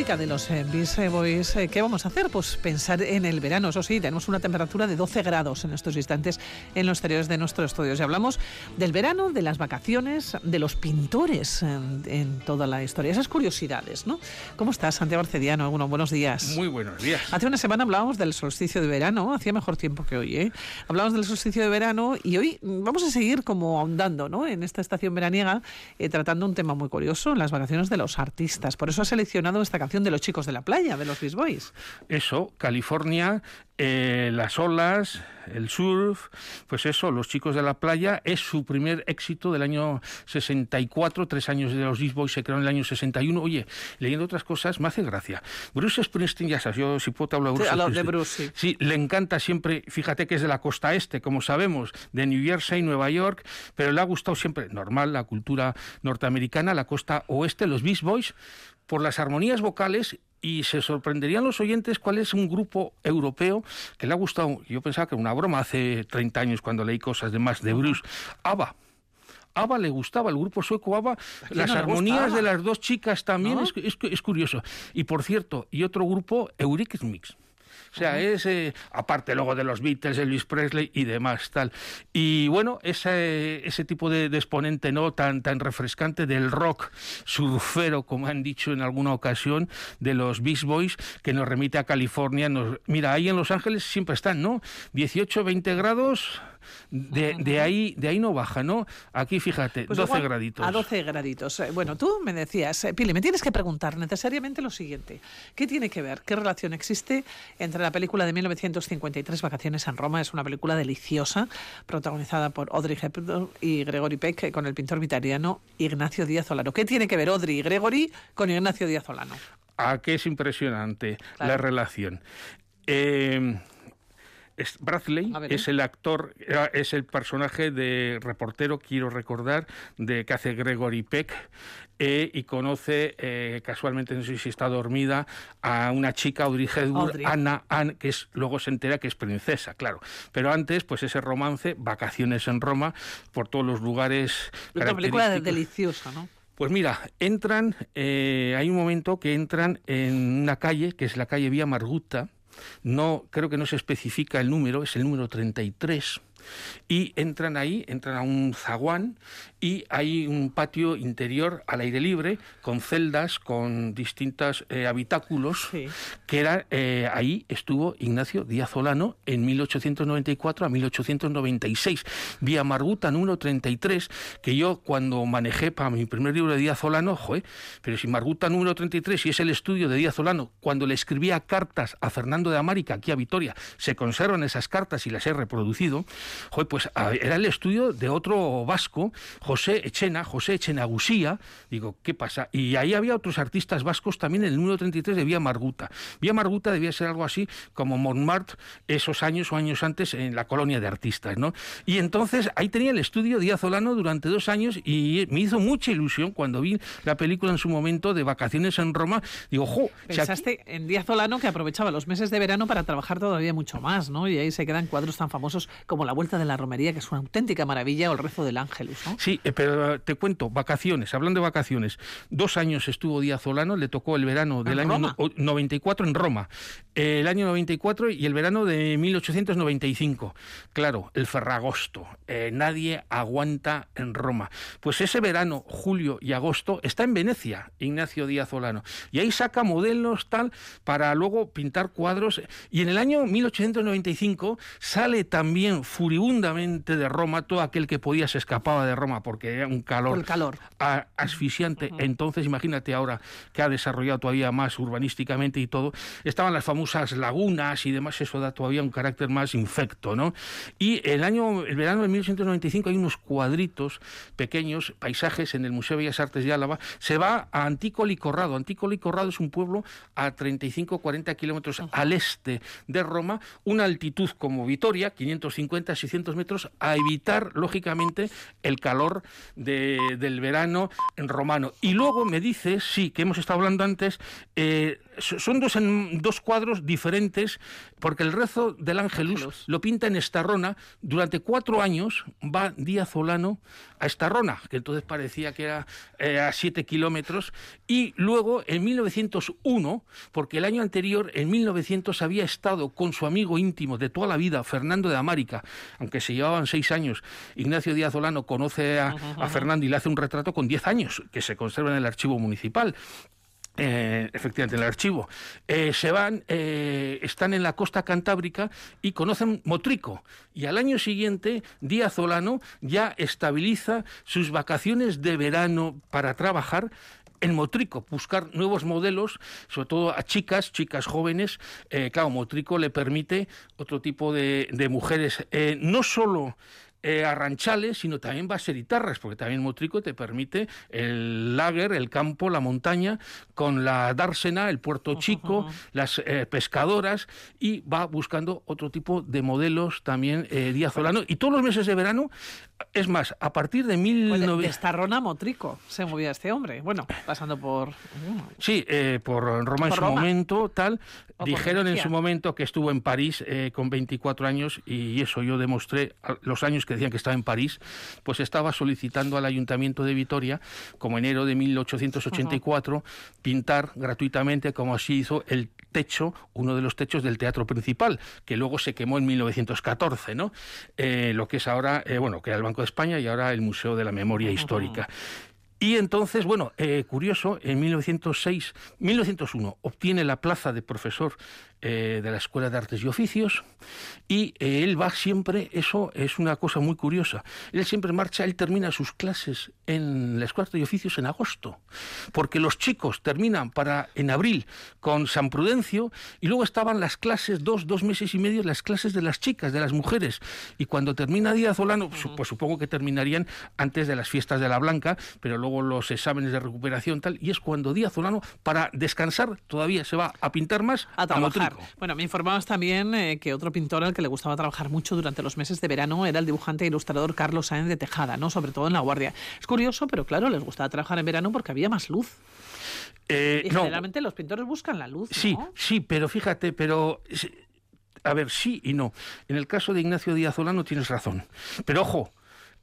música de los eh, Beach Boys, eh, ¿qué vamos a hacer? Pues pensar en el verano. Eso sí, tenemos una temperatura de 12 grados en estos instantes en los exteriores de nuestros estudios. Y hablamos del verano, de las vacaciones, de los pintores en, en toda la historia. Esas curiosidades, ¿no? ¿Cómo estás, Santiago Arcediano? Bueno, buenos días. Muy buenos días. Hace una semana hablábamos del solsticio de verano, hacía mejor tiempo que hoy, ¿eh? Hablamos del solsticio de verano y hoy vamos a seguir como ahondando, ¿no? En esta estación veraniega, eh, tratando un tema muy curioso, las vacaciones de los artistas. Por eso ha seleccionado esta canción de los chicos de la playa, de los Beach Boys. Eso, California eh, las olas, el surf, pues eso, los chicos de la playa, es su primer éxito del año 64, tres años de los Beach Boys se crearon en el año 61. Oye, leyendo otras cosas, me hace gracia. Bruce Springsteen, ya sabes, yo si puedo te hablo de Sí, Bruce a lo de. Bruce, sí. Sí, le encanta siempre, fíjate que es de la costa este, como sabemos, de New Jersey, Nueva York, pero le ha gustado siempre, normal, la cultura norteamericana, la costa oeste, los Beach Boys, por las armonías vocales y se sorprenderían los oyentes cuál es un grupo europeo que le ha gustado, yo pensaba que era una broma hace 30 años cuando leí cosas de más de Bruce, ABBA. ABBA le gustaba, el grupo sueco ABBA, las no armonías de las dos chicas también, ¿No? es, es- es curioso. Y por cierto, y otro grupo, Eurythmics. O sea, es eh, aparte luego de los Beatles, Elvis Presley y demás tal. Y bueno, ese, ese tipo de, de exponente no tan tan refrescante del rock surfero, como han dicho en alguna ocasión, de los Beach Boys, que nos remite a California. Nos, mira, ahí en Los Ángeles siempre están, ¿no? 18, 20 grados. De, de ahí de ahí no baja, ¿no? Aquí fíjate, Pues 12 igual graditos. A 12 graditos. Eh, Bueno, tú me decías, eh, Pili, me tienes que preguntar necesariamente lo siguiente. ¿Qué tiene que ver, qué relación existe entre la película de 1953, Vacaciones en Roma? Es una película deliciosa, protagonizada por Audrey Hepburn y Gregory Peck, eh, con el pintor italiano Ignacio Díaz Olano. ¿Qué tiene que ver Audrey y Gregory con Ignacio Díaz Olano? a que es impresionante Claro. la relación. Eh, es- Bradley es ¿eh? el actor, es el personaje de reportero, quiero recordar, de que hace Gregory Peck. eh, y conoce eh, casualmente, no sé si está dormida, a una chica, Audrey Hepburn. Anna Ann, que es, luego se entera que es princesa, claro. Pero antes, pues ese romance, vacaciones en Roma, por todos los lugares. Una película deliciosa, ¿no? Pues mira, entran, eh, hay un momento que entran en una calle, que es la calle Vía Marguta, no, creo que no se especifica el número, es el número 33, y entran ahí, entran a un zaguán y hay un patio interior al aire libre con celdas, con distintos eh, habitáculos, que era, eh, ahí estuvo Ignacio Díaz Olano en 1894 a 1896, vía Marguta número 33, que yo cuando manejé para mi primer libro de Díaz Olano, joder, pero si Marguta número 33 y es el estudio de Díaz Olano, cuando le escribía cartas a Fernando de América aquí a Vitoria, se conservan esas cartas y las he reproducido, joder, pues era el estudio de otro vasco, José Echena, José Echenagusía, digo, ¿qué pasa? Y ahí había otros artistas vascos también en el número 33 de Vía Marguta. Vía Marguta debía ser algo así como Montmartre esos años o años antes en la colonia de artistas, ¿no? Y entonces ahí tenía el estudio Díaz Olano durante dos años y me hizo mucha ilusión cuando vi la película en su momento de vacaciones en Roma. Digo, jo, si aquí- Pensaste en Díaz Olano que aprovechaba los meses de verano para trabajar todavía mucho más, ¿no? Y ahí se quedan cuadros tan famosos como La Vuelta de la Romería, que es una auténtica maravilla, o El Rezo del Ángelus, ¿no? Sí, eh, pero te cuento, vacaciones, hablando de vacaciones. Dos años estuvo Díaz Olano, le tocó el verano del ¿En año Roma? no- o- 94 en Roma, eh, el año 94 y el verano de 1895. Claro, el Ferragosto, eh, nadie aguanta en Roma. Pues ese verano, julio y agosto, está en Venecia, Ignacio Díaz Olano. Y ahí saca modelos tal para luego pintar cuadros. Y en el año 1895 sale también furibundamente de Roma todo aquel que podía se escapaba de Roma porque era un calor, el calor. a- asfixiante. Entonces, imagínate ahora que ha desarrollado todavía más urbanísticamente y todo. Estaban las famosas lagunas y demás, eso da todavía un carácter más infecto, ¿no? Y el año, el verano de 1895 hay unos cuadritos pequeños, paisajes en el Museo de Bellas Artes de Álava. Se va a Antícoli Corrado. Antícoli Corrado es un pueblo a 35-40 kilómetros al este de Roma, una altitud como Vitoria, 550-600 metros, a evitar, lógicamente, el calor de- del verano romano. Y luego me dices, sí, que hemos estado hablando antes, eh, son dos, en- dos cuadros diferentes, porque el rezo del Ángelus lo pinta en Estarrona. Durante cuatro años va Díaz Olano a Estarrona, que entonces parecía que era eh, a siete kilómetros, y luego en 1901, porque el año anterior, en 1900, había estado con su amigo íntimo de toda la vida, Fernando de América, aunque se llevaban seis años, Ignacio Díaz Olano conoce a, a Fernando y le hace un retrato con diez años, que se conserva en el archivo municipal. Eh, efectivamente, en el archivo. Eh, se van, eh, están en la costa cantábrica y conocen Motrico. Y al año siguiente, Díaz Olano ya estabiliza sus vacaciones de verano para trabajar en Motrico, buscar nuevos modelos, sobre todo a chicas, chicas jóvenes. Claro, Motrico le permite otro tipo de, mujeres, no solo eh, arranchales, sino también baseritarras, porque también Motrico te permite el lager, el campo, la montaña, con la dársena, el puerto chico, las eh, pescadoras, y va buscando otro tipo de modelos también eh, Díaz Solano. Y todos los meses de verano, es más, a partir de Pues de, 1900... Estarrona Motrico se movía este hombre. Bueno, pasando por... Sí, eh, por Roma en su Roma. momento, tal. O Dijeron en su momento que estuvo en París con 24 años y eso yo demostré los años que decían que estaba en París, pues estaba solicitando al Ayuntamiento de Vitoria, como enero de 1884, pintar gratuitamente, como así hizo el techo, uno de los techos del teatro principal, que luego se quemó en 1914, ¿no? Eh, lo que es ahora, eh, bueno, que era el Banco de España y ahora el Museo de la Memoria Histórica. Y entonces, bueno, eh, curioso, en 1906, 1901 obtiene la plaza de profesor eh, de la Escuela de Artes y Oficios y eh, él va siempre, eso es una cosa muy curiosa, él siempre marcha, él termina sus clases en la Escuela de Artes y Oficios en agosto, porque los chicos terminan para en abril con San Prudencio y luego estaban las clases, dos, dos meses y medio, las clases de las chicas, de las mujeres, y cuando termina Díaz Olano, su- pues supongo que terminarían antes de las fiestas de la Blanca, pero luego los exámenes de recuperación tal, y es cuando Díaz Olano, para descansar, todavía se va a pintar más a trabajar. Bueno, me informabas también eh, que otro pintor al que le gustaba trabajar mucho durante los meses de verano era el dibujante e ilustrador Carlos Sáenz de Tejada, ¿no? Sobre todo en La Guardia. Es curioso, pero claro, les gustaba trabajar en verano porque había más luz. Eh, Y no, generalmente los pintores buscan la luz, ¿no? Sí, sí, pero fíjate, pero a ver, sí y no. En el caso de Ignacio Díaz Olano tienes razón. Pero ojo,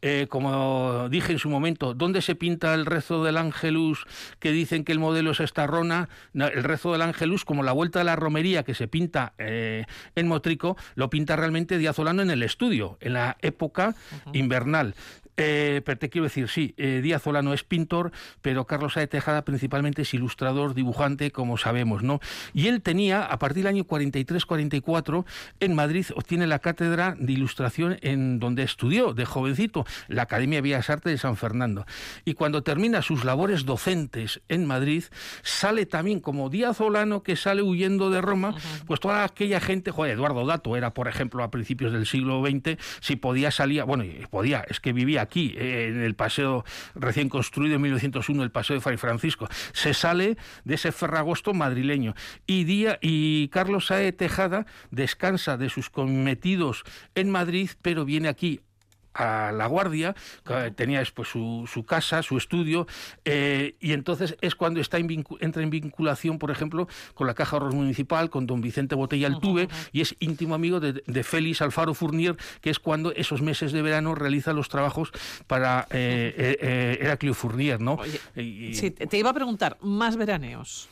eh, como dije en su momento, ¿dónde se pinta el rezo del Ángelus que dicen que el modelo es Estarrona? No, el rezo del Ángelus, como la vuelta de la romería que se pinta eh, en Motrico, lo pinta realmente Díaz Olano en el estudio, en la época invernal. Eh, pero te quiero decir, sí, eh, Díaz Olano es pintor, pero Carlos Saez Tejada principalmente es ilustrador, dibujante, como sabemos, ¿no? Y él tenía, a partir del año 43-44, en Madrid obtiene la cátedra de ilustración en donde estudió de jovencito, la Academia de Bellas Artes de San Fernando. Y cuando termina sus labores docentes en Madrid, sale también como Díaz Olano, que sale huyendo de Roma, pues toda aquella gente, joder, Eduardo Dato era, por ejemplo, a principios del siglo XX, si podía salir, bueno, podía, es que vivía aquí, eh, en el paseo recién construido en 1901, el paseo de Fray Francisco, se sale de ese ferragosto madrileño. Y, Día, y Carlos Sae Tejada descansa de sus cometidos en Madrid, pero viene aquí a La Guardia, que tenía pues, su, su casa, su estudio, eh, y entonces es cuando está en entra en vinculación, por ejemplo, con la Caja de Ahorros Municipal, con don Vicente Botella Altuve, y es íntimo amigo de, de Félix Alfaro Fournier, que es cuando esos meses de verano realiza los trabajos para eh, eh, eh, Heraclio Fournier, ¿no? Y- Sí, te iba a preguntar, ¿más veraneos?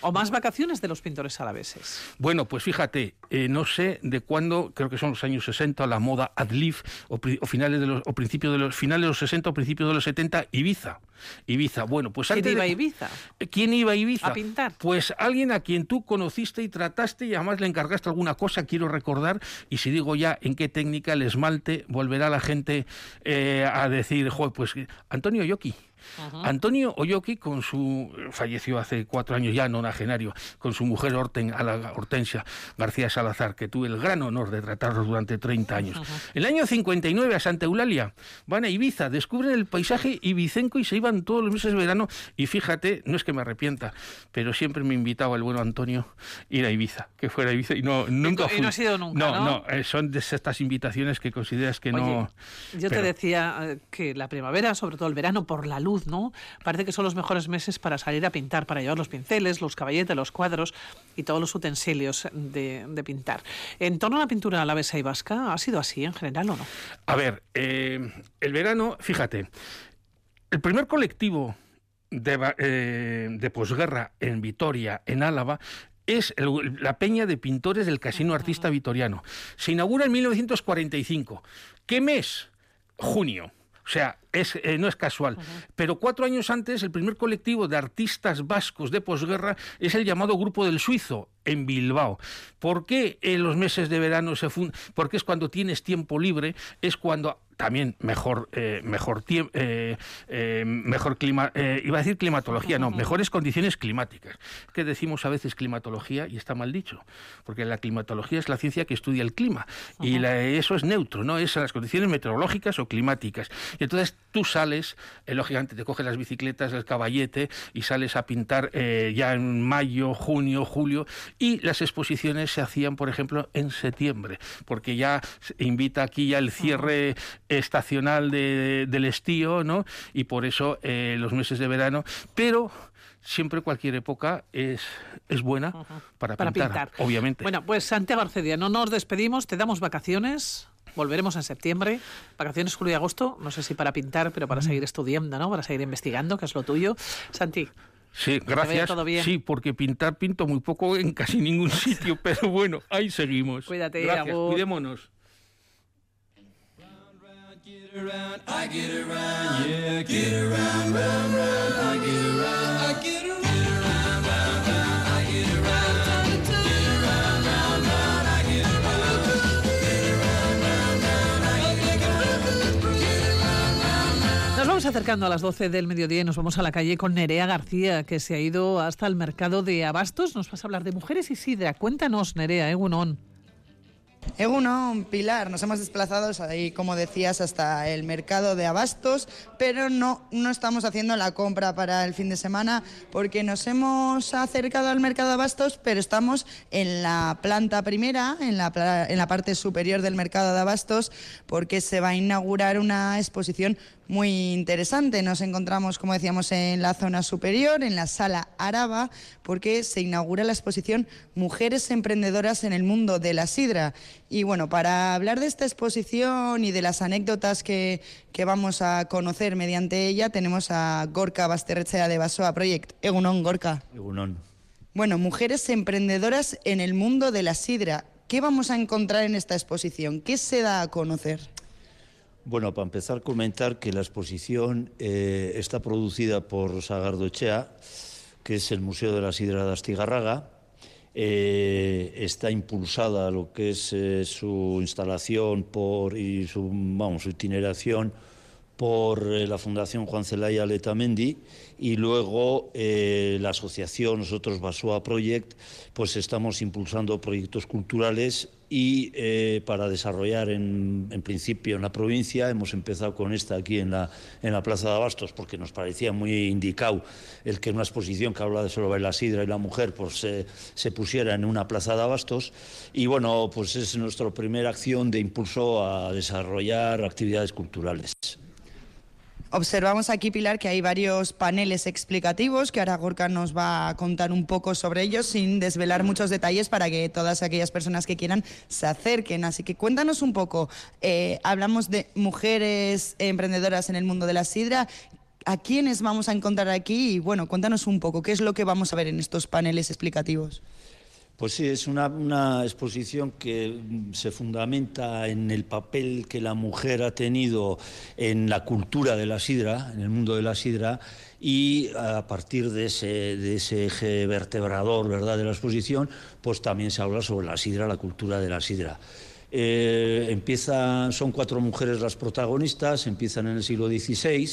¿O más vacaciones de los pintores alaveses? Bueno, pues fíjate, eh, no sé de cuándo, creo que son los años 60, la moda Adlif, o, o finales de los, o principios de los finales de los 60 o principios de los 70, Ibiza. Ibiza, bueno, pues ¿Quién antes iba a de- Ibiza? ¿Quién iba a Ibiza? A pintar. Pues alguien a quien tú conociste y trataste y además le encargaste alguna cosa, quiero recordar, y si digo ya en qué técnica el esmalte, volverá la gente eh, a decir, "Joder, pues Antonio Yoki. Antonio Oyoki, con su falleció hace cuatro años ya, nonagenario, con su mujer Horten, a la Hortensia García Salazar, que tuve el gran honor de tratarlos durante 30 años. El año 59 a Santa Eulalia, van a Ibiza, descubren el paisaje ibicenco y se iban todos los meses de verano. Y fíjate, no es que me arrepienta, pero siempre me invitaba el bueno Antonio ir a Ibiza, que fuera a Ibiza y no, nunca y no has ido nunca, ¿no? No, eh, son de estas invitaciones que consideras que no... Yo te decía eh, que la primavera, sobre todo el verano, por la luz, ¿no? Parece que son los mejores meses para salir a pintar, para llevar los pinceles, los caballetes, los cuadros y todos los utensilios de, de pintar. En torno a la pintura alavesa y vasca, ¿ha sido así en general o no? A ver, eh, el verano, fíjate, el primer colectivo de, eh, de posguerra en Vitoria, en Álava, es el- la Peña de Pintores del Casino Artista Vitoriano. Se inaugura en 1945. ¿Qué mes? Junio. O sea, es, eh, no es casual. Pero cuatro años antes, el primer colectivo de artistas vascos de posguerra es el llamado Grupo del Suizo, en Bilbao. ¿Por qué en los meses de verano se fun... Porque es cuando tienes tiempo libre, es cuando también mejor eh, mejor eh, eh, mejor clima eh, iba a decir climatología no mejores condiciones climáticas que decimos a veces climatología y está mal dicho porque la climatología es la ciencia que estudia el clima y la- eso es neutro no es las condiciones meteorológicas o climáticas. Y entonces tú sales eh, lógicamente te coges las bicicletas el caballete y sales a pintar eh, ya en mayo junio julio y las exposiciones se hacían por ejemplo en septiembre porque ya invita aquí ya el cierre estacional de- del estío, ¿no? Y por eso eh, los meses de verano, pero siempre cualquier época es, es buena para, Para pintar, pintar. obviamente. Bueno, pues Santiago Arcedia, no nos despedimos, te damos vacaciones. Volveremos en septiembre, vacaciones julio y agosto, no sé si para pintar, pero para seguir estudiando, ¿no? Para seguir investigando, que es lo tuyo. Santi, Sí, gracias. todo bien. Sí, porque pintar pinto muy poco en casi ningún [LAUGHS] sitio, pero bueno, ahí seguimos. Cuídate, Gracias, agur. cuidémonos. Vamos acercando a las 12 del mediodía y nos vamos a la calle con Nerea García, que se ha ido hasta el mercado de Abastos. Nos vas a hablar de mujeres y sidra. Cuéntanos, Nerea, Egunon. Egunon, Pilar, nos hemos desplazado ahí, como decías, hasta el mercado de abastos, pero no, no estamos haciendo la compra para el fin de semana porque nos hemos acercado al mercado de abastos, pero estamos en la planta primera, en la, en la parte superior del mercado de abastos, porque se va a inaugurar una exposición muy interesante. Nos encontramos, como decíamos, en la zona superior, en la sala Araba, porque se inaugura la exposición Mujeres Emprendedoras en el Mundo de la Sidra. Y bueno, para hablar de esta exposición y de las anécdotas que, que vamos a conocer mediante ella, tenemos a Gorka Basterrechea de Basoa Project. Egunon, Gorka. Egunon. Bueno, Mujeres Emprendedoras en el Mundo de la Sidra. ¿Qué vamos a encontrar en esta exposición? ¿Qué se da a conocer? Bueno, para empezar, comentar que la exposición eh, está producida por Sagardo Echea, que es el Museo de la Sidra de Astigarraga. Eh, está impulsada lo que es eh, su instalación por, y su, vamos, su itineración por la Fundación Juan Celaya Letamendi y luego la asociación nosotros Basoa Project pues estamos impulsando proyectos culturales y eh, para desarrollar en, en principio en la provincia hemos empezado con esta aquí en la, en la Plaza de Abastos porque nos parecía muy indicado el que una exposición que habla de sobre la sidra y la mujer pues se, se pusiera en una Plaza de Abastos y bueno pues es nuestra primera acción de impulso a desarrollar actividades culturales. Observamos aquí, Pilar, que hay varios paneles explicativos que ahora Gorka nos va a contar un poco sobre ellos sin desvelar muchos detalles para que todas aquellas personas que quieran se acerquen. Así que cuéntanos un poco. eh, hablamos de mujeres emprendedoras en el mundo de la sidra. ¿A quiénes vamos a encontrar aquí? Y bueno, cuéntanos un poco, ¿qué es lo que vamos a ver en estos paneles explicativos? Pues sí, es una, exposición que mm, se fundamenta en el papel que la mujer ha tenido en la cultura de la sidra, en el mundo de la sidra, y a partir de ese, de ese eje vertebrador ¿verdad? de la exposición, pues también se habla sobre la sidra, la cultura de la sidra. Eh, son cuatro mujeres las protagonistas, empiezan en el siglo XVI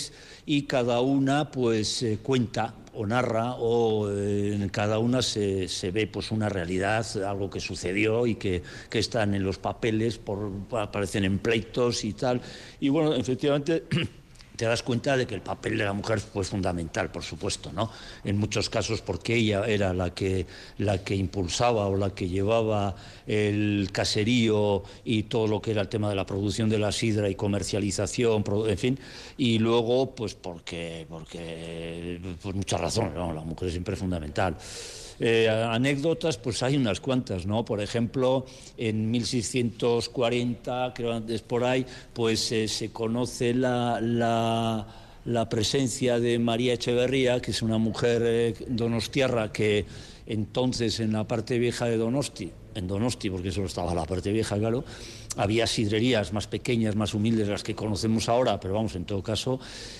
y cada una pues eh, cuenta o narra o eh, en cada una se, se ve pues una realidad, algo que sucedió y que, que están en los papeles, por, aparecen en pleitos y tal. Y bueno, efectivamente [CLEARS THROAT] te das cuenta de que el papel de la mujer fue fundamental, por supuesto, ¿no? En muchos casos porque ella era la que, la que impulsaba o la que llevaba el caserío y todo lo que era el tema de la producción de la sidra y comercialización, en fin, y luego pues porque, porque por muchas razones, ¿no? La mujer siempre es fundamental. Eh, anécdotas, pues hay unas cuantas, ¿no? Por ejemplo, en 1640, creo antes por ahí, pues eh, se conoce la, la, presencia de María Echeverría, que es una mujer eh, donostiarra que entonces en la parte vieja de Donosti, en Donosti, porque solo estaba la parte vieja, claro, había sidrerías más pequeñas, más humildes, las que conocemos ahora, pero vamos, en todo caso,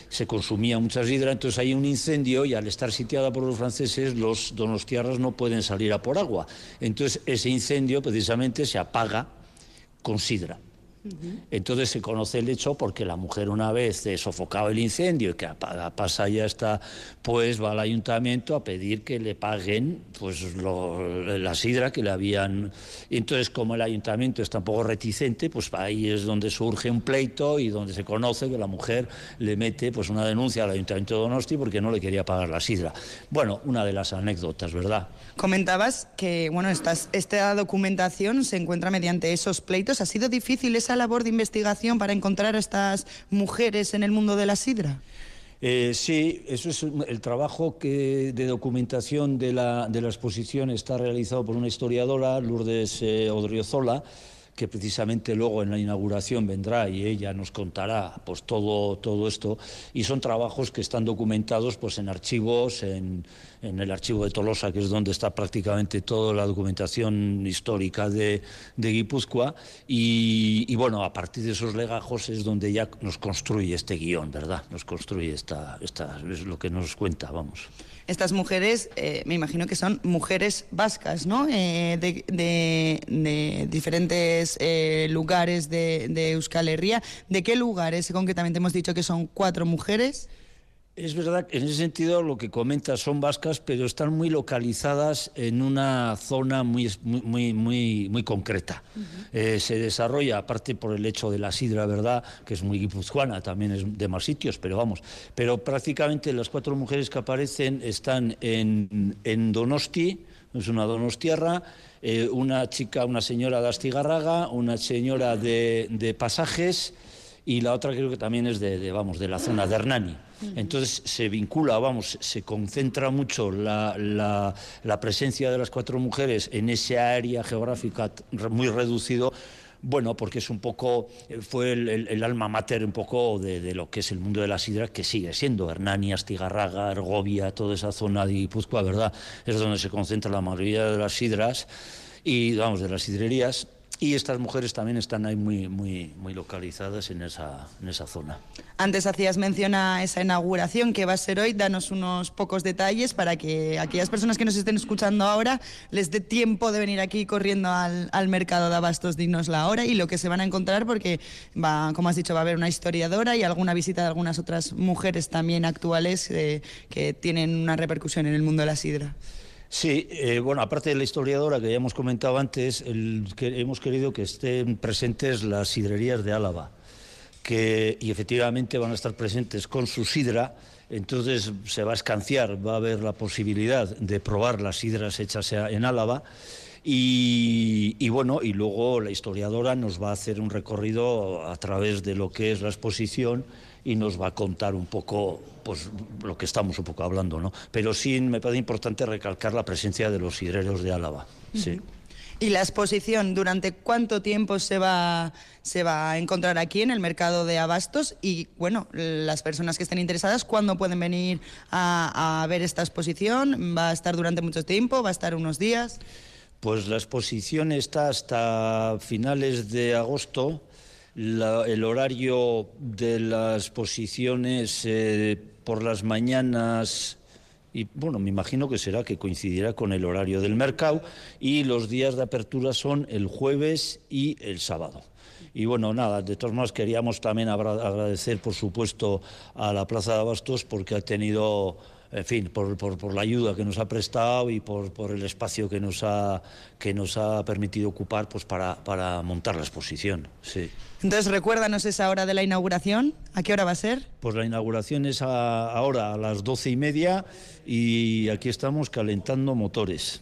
se consumía mucha sidra, entonces hay un incendio y al estar sitiada por los franceses, los donostiarras no pueden salir a por agua. Entonces ese incendio precisamente se apaga con sidra. Entonces se conoce el hecho porque la mujer una vez eh, sofocado el incendio y que pasa ya está, pues va al ayuntamiento a pedir que le paguen pues lo- la sidra que le habían. Entonces como el ayuntamiento está un poco reticente, pues ahí es donde surge un pleito y donde se conoce que la mujer le mete pues una denuncia al ayuntamiento de Donosti porque no le quería pagar la sidra. Bueno, una de las anécdotas, ¿verdad? Comentabas que bueno, estas- esta documentación se encuentra mediante esos pleitos. ¿Ha sido difícil esa labor de investigación para encontrar a estas mujeres en el mundo de la sidra? Eh, sí, eso es el trabajo que, de documentación de la, de la exposición está realizado por una historiadora, Lourdes eh, Odriozola, que precisamente luego en la inauguración vendrá y ella nos contará pues todo, todo esto. Y son trabajos que están documentados pues en archivos, en, en el archivo de Tolosa, que es donde está prácticamente toda la documentación histórica de, de Guipúzcoa. Y, bueno, a partir de esos legajos es donde ya nos construye este guion, ¿verdad? Nos construye esta, esta es lo que nos cuenta, vamos. Estas mujeres, eh, me imagino que son mujeres vascas, ¿no? Eh, de, diferentes eh, lugares de, de Euskal Herria. ¿De qué lugares concretamente hemos dicho que son cuatro mujeres? Es verdad que en ese sentido lo que comentas son vascas, pero están muy localizadas en una zona muy, muy, muy, muy, concreta. Eh, se desarrolla, aparte por el hecho de la sidra, ¿verdad?, que es muy guipuzcoana, también es de más sitios, pero vamos. Pero prácticamente las cuatro mujeres que aparecen están en, en Donosti, es una donostiarra, eh, una chica, una señora de Astigarraga, una señora de, de Pasajes y la otra creo que también es de, de, vamos, de la zona de Hernani. Entonces se vincula, vamos, se concentra mucho la, presencia de las cuatro mujeres en esa área geográfica muy reducido. Bueno, porque es un poco, eh, fue el, alma mater un poco de, lo que es el mundo de la sidra, que sigue siendo Hernani, Astigarraga, Ergovia, toda esa zona de Guipúzcoa, ¿verdad? Es donde se concentra la mayoría de las sidras y, vamos, de las sidrerías. Y estas mujeres también están ahí muy, muy, muy localizadas en esa, en esa zona. Antes hacías mención a esa inauguración que va a ser hoy. Danos unos pocos detalles para que aquellas personas que nos estén escuchando ahora les dé tiempo de venir aquí corriendo al, al mercado de abastos, dinos la hora y lo que se van a encontrar porque va, como has dicho, va a haber una historiadora y alguna visita de algunas otras mujeres también actuales eh, que tienen una repercusión en el mundo de la sidra. Sí, eh, bueno, aparte de la historiadora que ya hemos comentado antes, hemos querido que estén presentes las sidrerías de Álava, que, y efectivamente van a estar presentes con su sidra, entonces se va a escanciar, va a haber la posibilidad de probar las sidras hechas en Álava. Y bueno, y luego la historiadora nos va a hacer un recorrido a través de lo que es la exposición y nos va a contar un poco pues lo que estamos un poco hablando, ¿no? Pero sí me parece importante recalcar la presencia de los sidreros de Álava. Sí. ¿Y la exposición durante cuánto tiempo se va, se va a encontrar aquí en el mercado de abastos? Y bueno, las personas que estén interesadas, ¿cuándo pueden venir a, a ver esta exposición? ¿Va a estar durante mucho tiempo? ¿Va a estar unos días? Pues la exposición está hasta finales de agosto. La- el horario de las exposiciones eh, por las mañanas y bueno, me imagino que será que coincidirá con el horario del mercado y los días de apertura son el jueves y el sábado. Y bueno, nada, de todos modos queríamos también agradecer, por supuesto, a la Plaza de Abastos porque ha tenido, en fin, por, por- por la ayuda que nos ha prestado y por, por el espacio que nos ha, que nos ha permitido ocupar pues, para, para montar la exposición. Sí. Entonces, recuérdanos esa hora de la inauguración. ¿A qué hora va a ser? Pues la inauguración es a- ahora a las doce y media y aquí estamos calentando motores.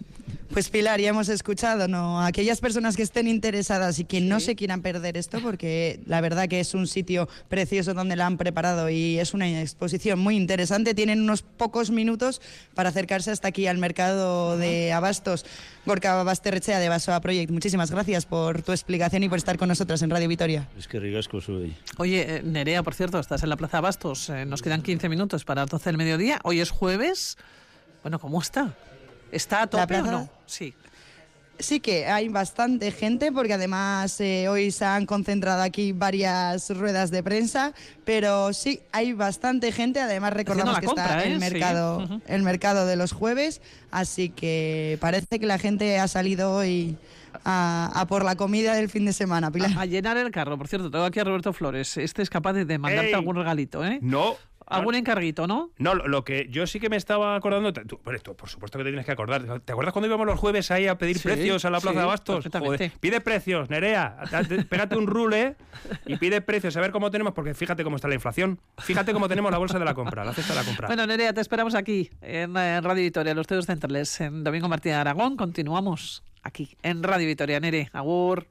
Pues Pilar, ya hemos escuchado, ¿no? Aquellas personas que estén interesadas y que no se quieran perder esto, porque la verdad que es un sitio precioso donde la han preparado y es una exposición muy interesante, tienen unos pocos minutos para acercarse hasta aquí al mercado de abastos. Gorka Basterrechea de Basoa Project, muchísimas gracias por tu explicación y por estar con nosotros en Radio Vitoria. Es que rigasco soy. Oye, eh, Nerea, por cierto, estás en la Plaza Bastos. eh, nos quedan 15 minutos para las 12 del mediodía. Hoy es jueves. Bueno, ¿cómo está? ¿Está a tope plaza? o no? Sí. Sí que hay bastante gente, porque además eh, hoy se han concentrado aquí varias ruedas de prensa, pero sí, hay bastante gente. Además, recordamos que compra, está ¿eh? el Sí. mercado, el mercado de los jueves, así que parece que la gente ha salido hoy a, a por la comida del fin de semana, Pilar. A llenar el carro. Por cierto, tengo aquí a Roberto Flores. Este es capaz de, de mandarte Ey. algún regalito, ¿eh? No. Algún encarguito, ¿no? No, lo, lo que yo sí que me estaba acordando, tú, por esto, por supuesto que te tienes que acordar. ¿Te acuerdas cuando íbamos los jueves ahí a pedir Sí, precios a la Plaza sí, de Bastos? Joder, pide precios, Nerea. Pégate un rule y pide precios, a ver cómo tenemos, porque fíjate cómo está la inflación. Fíjate cómo tenemos la bolsa de la compra, la cesta de la compra. Bueno, Nerea, te esperamos aquí en, Radio Vitoria, los estudios centrales, en Domingo Martín de Aragón. Continuamos aquí en Radio Vitoria, Nere. Agur.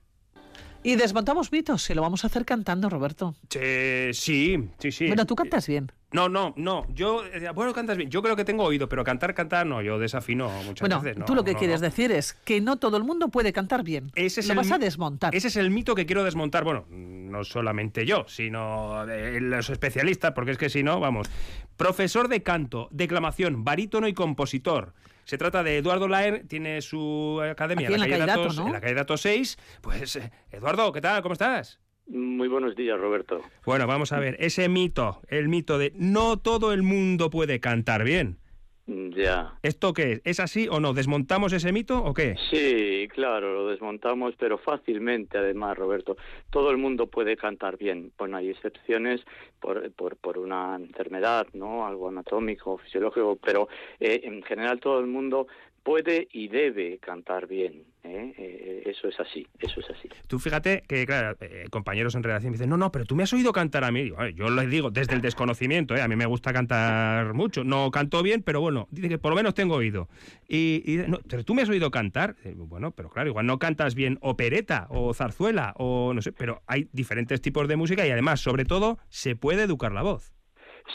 Y desmontamos mitos y lo vamos a hacer cantando, Roberto. Eh, sí, sí, sí. Bueno, tú cantas bien. No, no, no. Yo, eh, bueno, cantas bien. Yo creo que tengo oído, pero cantar, cantar, no. Yo desafino muchas Bueno, veces. no, tú lo que no, quieres no. decir es que no todo el mundo puede cantar bien. Ese es lo el vas a desmontar. Ese es el mito que quiero desmontar. Bueno, no solamente yo, sino eh, los especialistas, porque es que si no, vamos. Profesor de canto, declamación, barítono y compositor. Se trata de Eduardo Laer, tiene su academia en la calle calle Dato, Datos, ¿no? en la calle Datos 6. Pues, eh, Eduardo, ¿qué tal? ¿Cómo estás? Muy buenos días, Roberto. Bueno, vamos a ver, ese mito, el mito de no todo el mundo puede cantar bien. Ya. ¿Esto qué es? ¿Es así o no? ¿Desmontamos ese mito o qué? Sí, claro, lo desmontamos, pero fácilmente además, Roberto. Todo el mundo puede cantar bien. Bueno, hay excepciones por, por, por una enfermedad, ¿no? Algo anatómico, fisiológico, pero eh, en general todo el mundo puede y debe cantar bien. ¿eh? Eh, eso es así, eso es así. Tú fíjate que, claro, eh, compañeros en redacción me dicen, no, no, pero tú me has oído cantar a mí. Digo, "Ay, yo les digo, desde el desconocimiento, ¿eh? a mí me gusta cantar mucho. No canto bien, pero bueno, dice que por lo menos tengo oído. Y, y, no, pero tú me has oído cantar. Eh, Bueno, pero claro, igual no cantas bien opereta o zarzuela o no sé, pero hay diferentes tipos de música y además, sobre todo, se puede educar la voz.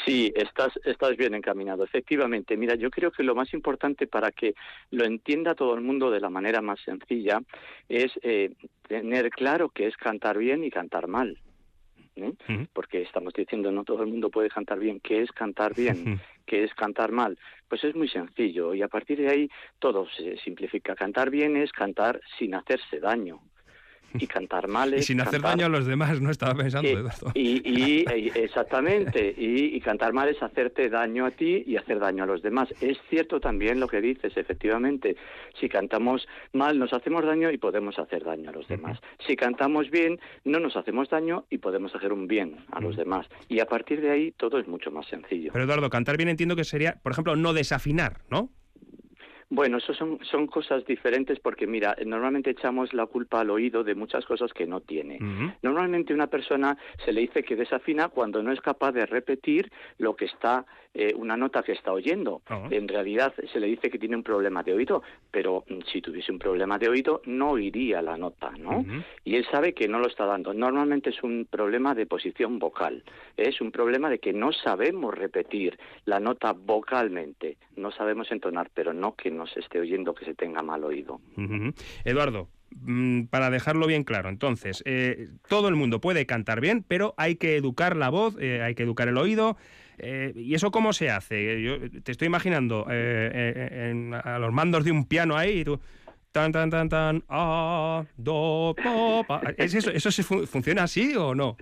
Sí, estás, estás bien encaminado. Efectivamente, mira, yo creo que lo más importante para que lo entienda todo el mundo de la manera más sencilla es eh, tener claro que es cantar bien y cantar mal. ¿eh? Porque estamos diciendo no todo el mundo puede cantar bien. ¿Qué es cantar bien? ¿Qué es cantar mal? Pues es muy sencillo y a partir de ahí todo se simplifica. Cantar bien es cantar sin hacerse daño. Y cantar [LAUGHS] mal Y sin hacer cantar- daño a los demás, no estaba pensando, Eh, Eduardo. y, y- y- [LAUGHS] exactamente, y, y cantar mal es hacerte daño a ti y hacer daño a los demás. Es cierto también lo que dices, efectivamente. Si cantamos mal nos hacemos daño y podemos hacer daño a los demás. Si cantamos bien no nos hacemos daño y podemos hacer un bien a los demás. Y a partir de ahí todo es mucho más sencillo. Pero Eduardo, cantar bien entiendo que sería, por ejemplo, no desafinar, ¿no? Bueno, eso son, son cosas diferentes porque, mira, normalmente echamos la culpa al oído de muchas cosas que no tiene. Normalmente una persona se le dice que desafina cuando no es capaz de repetir lo que está, eh, una nota que está oyendo. En realidad se le dice que tiene un problema de oído, pero mm, si tuviese un problema de oído no oiría la nota, ¿no? Y él sabe que no lo está dando. Normalmente es un problema de posición vocal. Es un problema de que no sabemos repetir la nota vocalmente. No sabemos entonar, pero no que nos esté oyendo que se tenga mal oído. Eduardo, mm, para dejarlo bien claro, entonces, eh, todo el mundo puede cantar bien, pero hay que educar la voz, eh, hay que educar el oído. eh, ¿Y eso cómo se hace? Yo te estoy imaginando en- a los mandos de un piano ahí y tú... Tan, tan, tan, tan, a, do, po, pa. ¿Es eso, ¿Eso se fu- funciona así o no?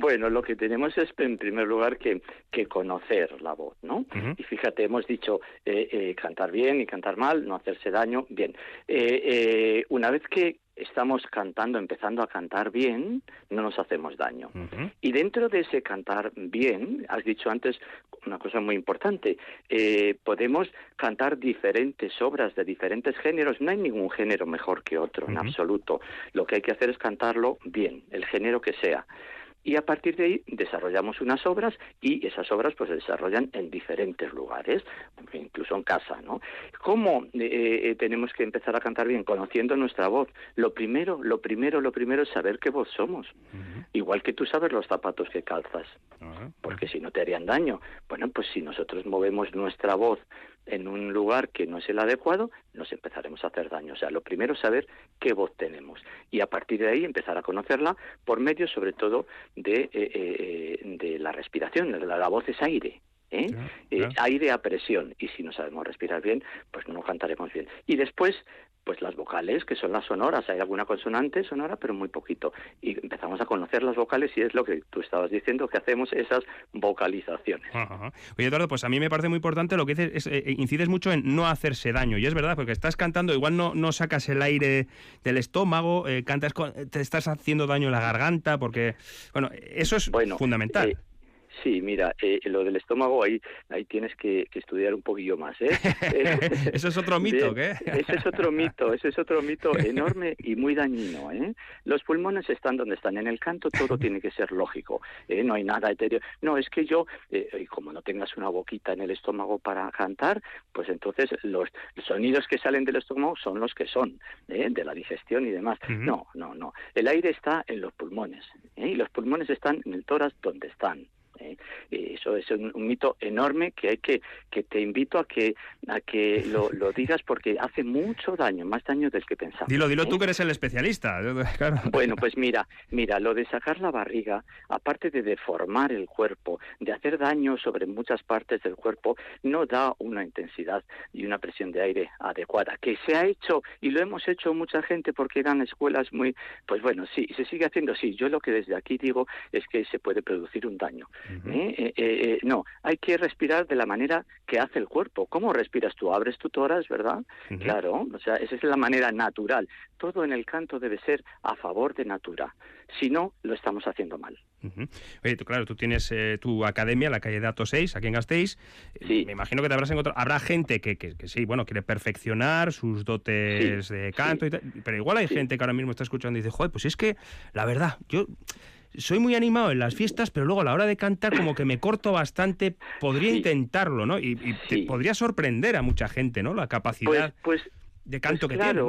Bueno, lo que tenemos es, en primer lugar, que, que conocer la voz, ¿no? Y fíjate, hemos dicho eh, eh, cantar bien y cantar mal, no hacerse daño. Bien, eh, una vez que estamos cantando, empezando a cantar bien, no nos hacemos daño. Y dentro de ese cantar bien, has dicho antes una cosa muy importante, eh, podemos cantar diferentes obras de diferentes géneros, no hay ningún género mejor que otro, en absoluto. Lo que hay que hacer es cantarlo bien, el género que sea. Y a partir de ahí desarrollamos unas obras y esas obras pues se desarrollan en diferentes lugares, incluso en casa, ¿no? ¿Cómo eh, tenemos que empezar a cantar bien? Conociendo nuestra voz. Lo primero, lo primero, lo primero es saber qué voz somos. Igual que tú sabes los zapatos que calzas, porque si no te harían daño. Bueno, pues si nosotros movemos nuestra voz en un lugar que no es el adecuado, nos empezaremos a hacer daño. O sea, lo primero es saber qué voz tenemos y a partir de ahí empezar a conocerla por medio, sobre todo, de, eh, eh, de la respiración. La, la voz es aire. ¿eh? Eh, aire a presión y si no sabemos respirar bien pues no cantaremos bien y después pues las vocales, que son las sonoras. Hay alguna consonante sonora, pero muy poquito. Y empezamos a conocer las vocales y es lo que tú estabas diciendo, que hacemos esas vocalizaciones. Ajá. Oye, Eduardo, pues a mí me parece muy importante lo que dices, es, eh, incides mucho en no hacerse daño. Y es verdad, porque estás cantando, igual no, no sacas el aire del estómago, eh, cantas con- te estás haciendo daño en la garganta, porque, bueno, eso es fundamental. Eh, Sí, mira, eh, lo del estómago ahí ahí tienes que, que estudiar un poquillo más, ¿eh? [LAUGHS] Eso es otro mito, ¿qué? Ese es otro mito, ese es otro mito enorme y muy dañino, ¿eh? Los pulmones están donde están. En el canto todo [LAUGHS] tiene que ser lógico, ¿eh? No hay nada etéreo. No, es que yo, eh, como no tengas una boquita en el estómago para cantar, pues entonces los sonidos que salen del estómago son los que son, ¿eh? De la digestión y demás. No, no, no. El aire está en los pulmones, ¿eh? Y los pulmones están en el tórax donde están. ¿Eh? Eso es un, un mito enorme que hay que que te invito a que a que lo, lo [LAUGHS] digas porque hace mucho daño, más daño del que pensamos. Dilo, dilo ¿eh? tú que eres el especialista. [LAUGHS] Claro. Bueno, pues mira, mira, lo de sacar la barriga, aparte de deformar el cuerpo, de hacer daño sobre muchas partes del cuerpo, no da una intensidad y una presión de aire adecuada. Que se ha hecho y lo hemos hecho mucha gente porque eran escuelas muy, pues bueno, sí, se sigue haciendo, sí. Yo lo que desde aquí digo es que se puede producir un daño. ¿Eh? Eh, eh, eh, no, hay que respirar de la manera que hace el cuerpo. ¿Cómo respiras tú? Abres tu tórax, ¿verdad? Claro, o sea, esa es la manera natural. Todo en el canto debe ser a favor de natura. Si no, lo estamos haciendo mal. Ujú. Oye, tú, claro, tú tienes eh, tu academia, la calle Dato 6, aquí en Gasteiz. Me imagino que te habrás encontrado. Habrá gente que, que, que sí, bueno, quiere perfeccionar sus dotes Sí, de canto y tal, pero igual hay gente que ahora mismo está escuchando y dice, joder, pues es que, la verdad, yo soy muy animado en las fiestas, pero luego a la hora de cantar como que me corto bastante, podría intentarlo, ¿no? Y, y te podría sorprender a mucha gente, ¿no? La capacidad Pues, de canto pues que tiene.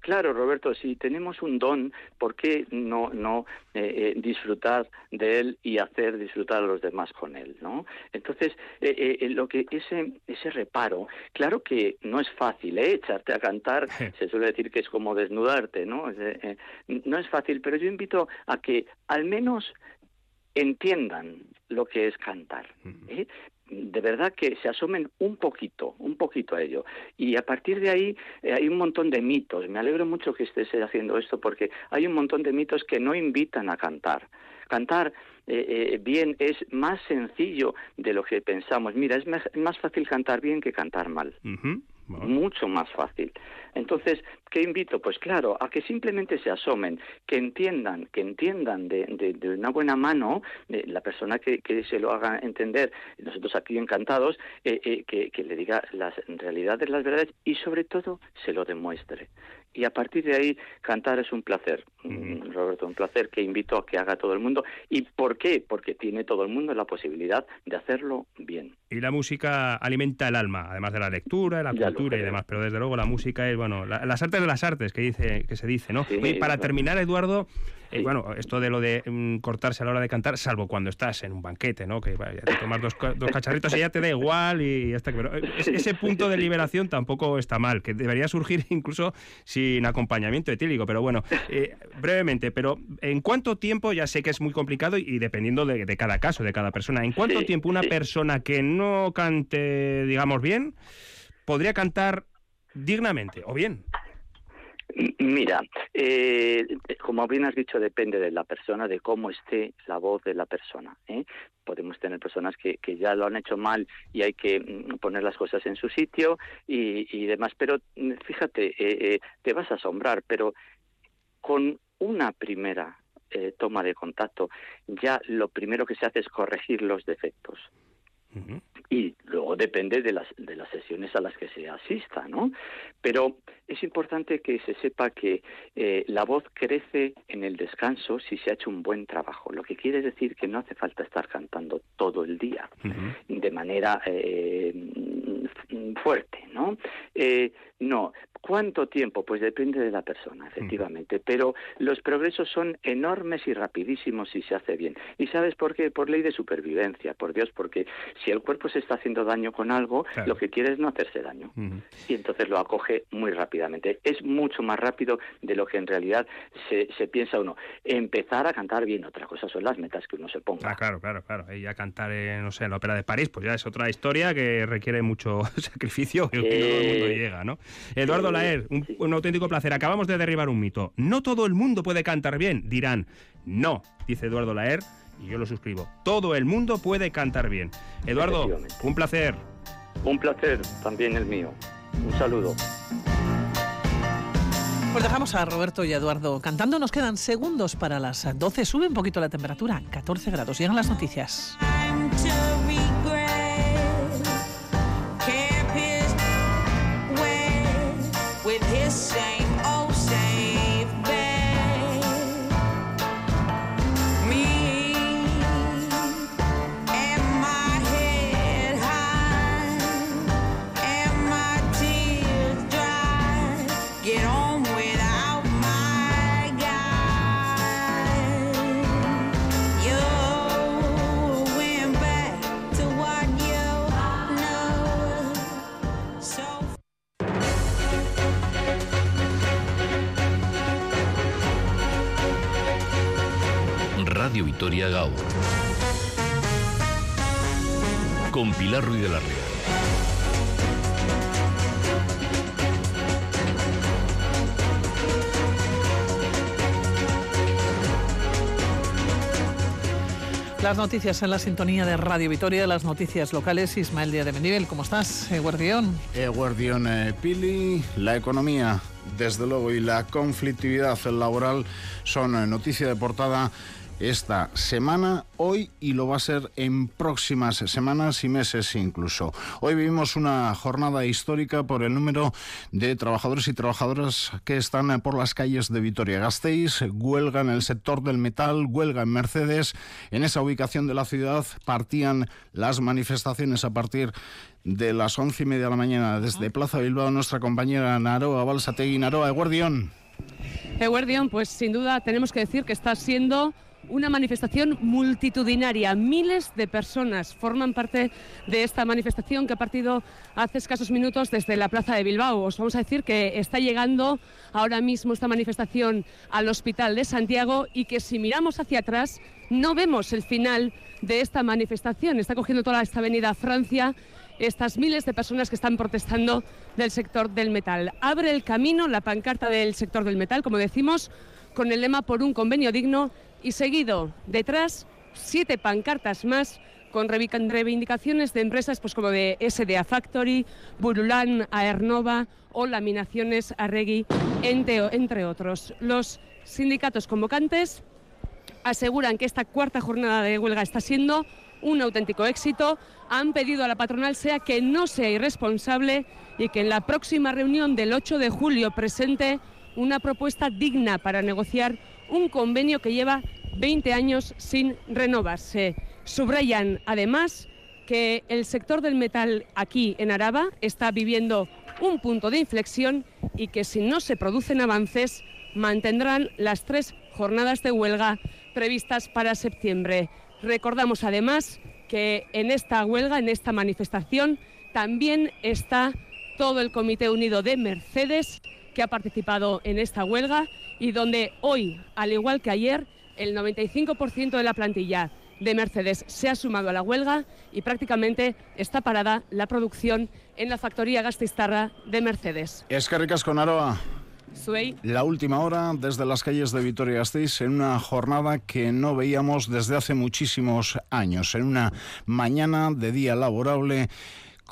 Claro, Roberto, si tenemos un don, ¿por qué no, no eh, eh, disfrutar de él y hacer disfrutar a los demás con él? ¿no? Entonces, eh, eh, lo que ese, ese reparo, claro que no es fácil, ¿eh? echarte a cantar, [LAUGHS] se suele decir que es como desnudarte, ¿no? Es, eh, eh, no es fácil, pero yo invito a que al menos entiendan lo que es cantar. ¿eh? De verdad que se asomen un poquito, un poquito a ello. Y a partir de ahí eh, hay un montón de mitos. Me alegro mucho que estés haciendo esto porque hay un montón de mitos que no invitan a cantar. Cantar eh, eh, bien es más sencillo de lo que pensamos. Mira, es más, más fácil cantar bien que cantar mal. Mucho más fácil. Entonces, ¿qué invito? Pues claro, a que simplemente se asomen, que entiendan, que entiendan de, de- de una buena mano, de la persona que, se lo haga entender, nosotros aquí encantados, eh, eh, que le diga las realidades, las verdades y sobre todo se lo demuestre. Y a partir de ahí, cantar es un placer, mm, Roberto, un placer que invito a que haga todo el mundo. ¿Y por qué? Porque tiene todo el mundo la posibilidad de hacerlo bien. Y la música alimenta el alma, además de la lectura, la Ya cultura y demás. Pero desde luego la música es, bueno, la- las artes de las artes, que dice que se dice, ¿no? Oye, para terminar, Eduardo, eh, bueno, esto de lo de mm, cortarse a la hora de cantar, salvo cuando estás en un banquete, ¿no? Que vaya, te tomas dos, ca- dos cacharritos y ya te da igual y. Pero eh, es- ese punto de liberación tampoco está mal, que debería surgir [LAUGHS] incluso sin acompañamiento etílico. Pero bueno, eh, brevemente, pero ¿en cuánto tiempo, ya sé que es muy complicado y, y dependiendo de, de cada caso, de cada persona, ¿en cuánto Sí, tiempo una sí. persona que no cante, digamos, bien, podría cantar dignamente o bien? Mira, eh, como bien has dicho, depende de la persona, de cómo esté la voz de la persona. ¿eh? Podemos tener personas que, que ya lo han hecho mal y hay que mm, poner las cosas en su sitio y, y demás. Pero mm, fíjate, eh, eh, te vas a asombrar, pero con una primera eh, toma de contacto, ya lo primero que se hace es corregir los defectos y luego depende de las de las sesiones a las que se asista, ¿no? Pero es importante que se sepa que eh, la voz crece en el descanso si se ha hecho un buen trabajo, lo que quiere decir que no hace falta estar cantando todo el día de manera eh, fuerte, ¿no? Eh, no. ¿Cuánto tiempo? Pues depende de la persona, efectivamente. Pero los progresos son enormes y rapidísimos si se hace bien. ¿Y sabes por qué? Por ley de supervivencia, por Dios, porque si el cuerpo se está haciendo daño con algo, lo que quiere es no hacerse daño. Y entonces lo acoge muy rápidamente. Es mucho más rápido de lo que en realidad se, se piensa uno. Empezar a cantar bien, otra cosa son las metas que uno se ponga. Ah, claro, claro, claro. Y ya cantar, eh, no sé, en la ópera de París, pues ya es otra historia que requiere mucho [LAUGHS] sacrificio y todo el mundo Eh, llega, ¿no? Eduardo Laer, un, un auténtico placer. Acabamos de derribar un mito. No todo el mundo puede cantar bien, dirán. No, dice Eduardo Laer, y yo lo suscribo. Todo el mundo puede cantar bien. Eduardo, un placer. Un placer, también el mío. Un saludo. Pues dejamos a Roberto y a Eduardo cantando. Nos quedan segundos para las 12. Sube un poquito la temperatura, 14 grados. Llegan las noticias. Con Pilar Ruiz de la Ría. Las noticias en la sintonía de Radio Vitoria, las noticias locales. Ismael Díaz de Menivel, ¿cómo estás? Guardión. Eh, Guardión eh, Pili, la economía, desde luego, y la conflictividad laboral son eh, noticia de portada esta semana, hoy y lo va a ser en próximas semanas y meses incluso. Hoy vivimos una jornada histórica por el número de trabajadores y trabajadoras que están por las calles de Vitoria-Gasteiz, huelga en el sector del metal, huelga en Mercedes. En esa ubicación de la ciudad partían las manifestaciones a partir de las once y media de la mañana desde Plaza Bilbao nuestra compañera Naroa Balsategui. Naroa, Guardión. Eguardión, pues sin duda tenemos que decir que está siendo una manifestación multitudinaria. Miles de personas forman parte de esta manifestación que ha partido hace escasos minutos desde la Plaza de Bilbao. Os vamos a decir que está llegando ahora mismo esta manifestación al Hospital de Santiago y que si miramos hacia atrás no vemos el final de esta manifestación. Está cogiendo toda esta avenida Francia estas miles de personas que están protestando del sector del metal. Abre el camino la pancarta del sector del metal, como decimos, con el lema por un convenio digno y seguido detrás siete pancartas más con reivindicaciones de empresas pues como de SDA Factory, Burulán, Aernova o Laminaciones Arregui, entre, entre otros. Los sindicatos convocantes aseguran que esta cuarta jornada de huelga está siendo un auténtico éxito. Han pedido a la patronal sea que no sea irresponsable y que en la próxima reunión del 8 de julio presente una propuesta digna para negociar un convenio que lleva 20 años sin renovarse. Subrayan además que el sector del metal aquí en Araba está viviendo un punto de inflexión y que si no se producen avances mantendrán las tres jornadas de huelga previstas para septiembre. Recordamos además que en esta huelga, en esta manifestación, también está todo el Comité Unido de Mercedes que ha participado en esta huelga y donde hoy, al igual que ayer, el 95% de la plantilla de Mercedes se ha sumado a la huelga y prácticamente está parada la producción en la factoría Gastistarra de Mercedes. Es que ricas con Aroa. Suey. La última hora desde las calles de Vitoria-Gasteiz en una jornada que no veíamos desde hace muchísimos años, en una mañana de día laborable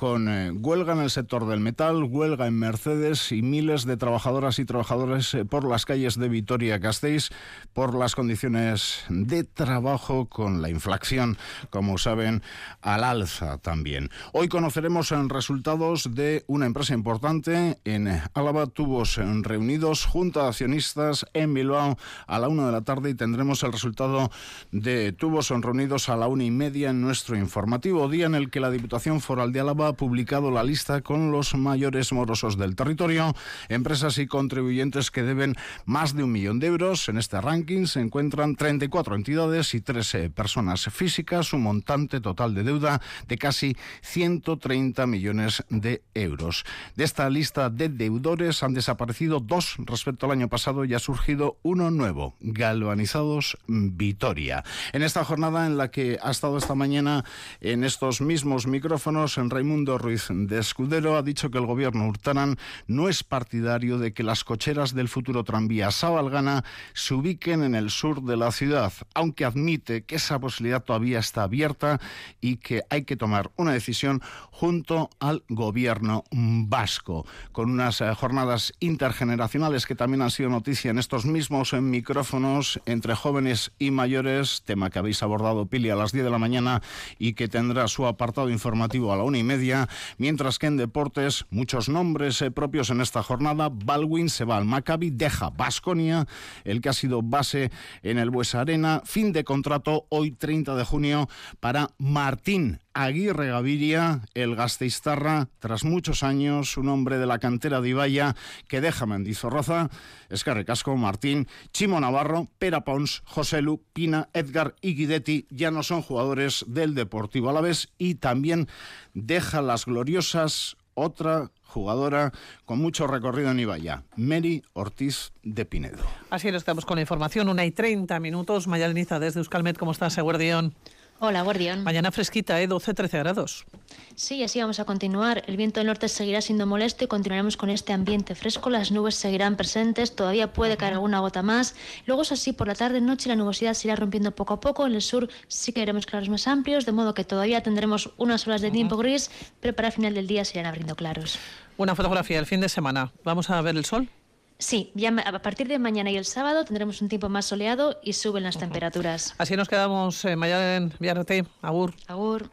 con eh, huelga en el sector del metal, huelga en Mercedes y miles de trabajadoras y trabajadores eh, por las calles de Vitoria-Gasteiz por las condiciones de trabajo con la inflación, como saben, al alza también. Hoy conoceremos en resultados de una empresa importante en Álava, Tubos en reunidos, Junta de Accionistas en Bilbao a la una de la tarde y tendremos el resultado de Tubos reunidos a la una y media en nuestro informativo, día en el que la Diputación Foral de Álava ha publicado la lista con los mayores morosos del territorio, empresas y contribuyentes que deben más de un millón de euros. En este ranking se encuentran 34 entidades y 13 personas físicas, un montante total de deuda de casi 130 millones de euros. De esta lista de deudores han desaparecido dos respecto al año pasado y ha surgido uno nuevo, Galvanizados Vitoria. En esta jornada en la que ha estado esta mañana en estos mismos micrófonos en Raimundo Raimundo Ruiz de Escudero ha dicho que el gobierno Hurtaran no es partidario de que las cocheras del futuro tranvía Sabalgana se ubiquen en el sur de la ciudad, aunque admite que esa posibilidad todavía está abierta y que hay que tomar una decisión junto al gobierno vasco, con unas eh, jornadas intergeneracionales que también han sido noticia en estos mismos micrófonos entre jóvenes y mayores, tema que habéis abordado Pili a las 10 de la mañana y que tendrá su apartado informativo a la una y media, mientras que en deportes muchos nombres eh, propios en esta jornada, Baldwin se va al Maccabi, deja Basconia, el que ha sido base en el Buesa Arena, fin de contrato hoy 30 de junio para Martín Aguirre Gaviria, el Gasteiztarra, tras muchos años, un hombre de la cantera de Ibaya que deja Mendizorroza, Escarre Casco, Martín, Chimo Navarro, Pera Pons, José Lu, Pina, Edgar y Guidetti ya no son jugadores del Deportivo Alavés y también deja las gloriosas otra jugadora con mucho recorrido en Ibaya, Mary Ortiz de Pinedo. Así nos quedamos con la información. Una y 30 minutos. Mayalniza desde Euskalmet. ¿Cómo estás, Eguardión? Hola, Guardián. Mañana fresquita, ¿eh? 12-13 grados. Sí, así vamos a continuar. El viento del norte seguirá siendo molesto y continuaremos con este ambiente fresco. Las nubes seguirán presentes, todavía puede caer alguna gota más. Luego es así, por la tarde noche la nubosidad se irá rompiendo poco a poco. En el sur sí que veremos claros más amplios, de modo que todavía tendremos unas horas de tiempo gris, pero para el final del día se irán abriendo claros. Una fotografía del fin de semana. ¿Vamos a ver el sol? Sí, ya a partir de mañana y el sábado tendremos un tiempo más soleado y suben las temperaturas. Así nos quedamos, eh, Mayalen Viarte. Agur. Agur.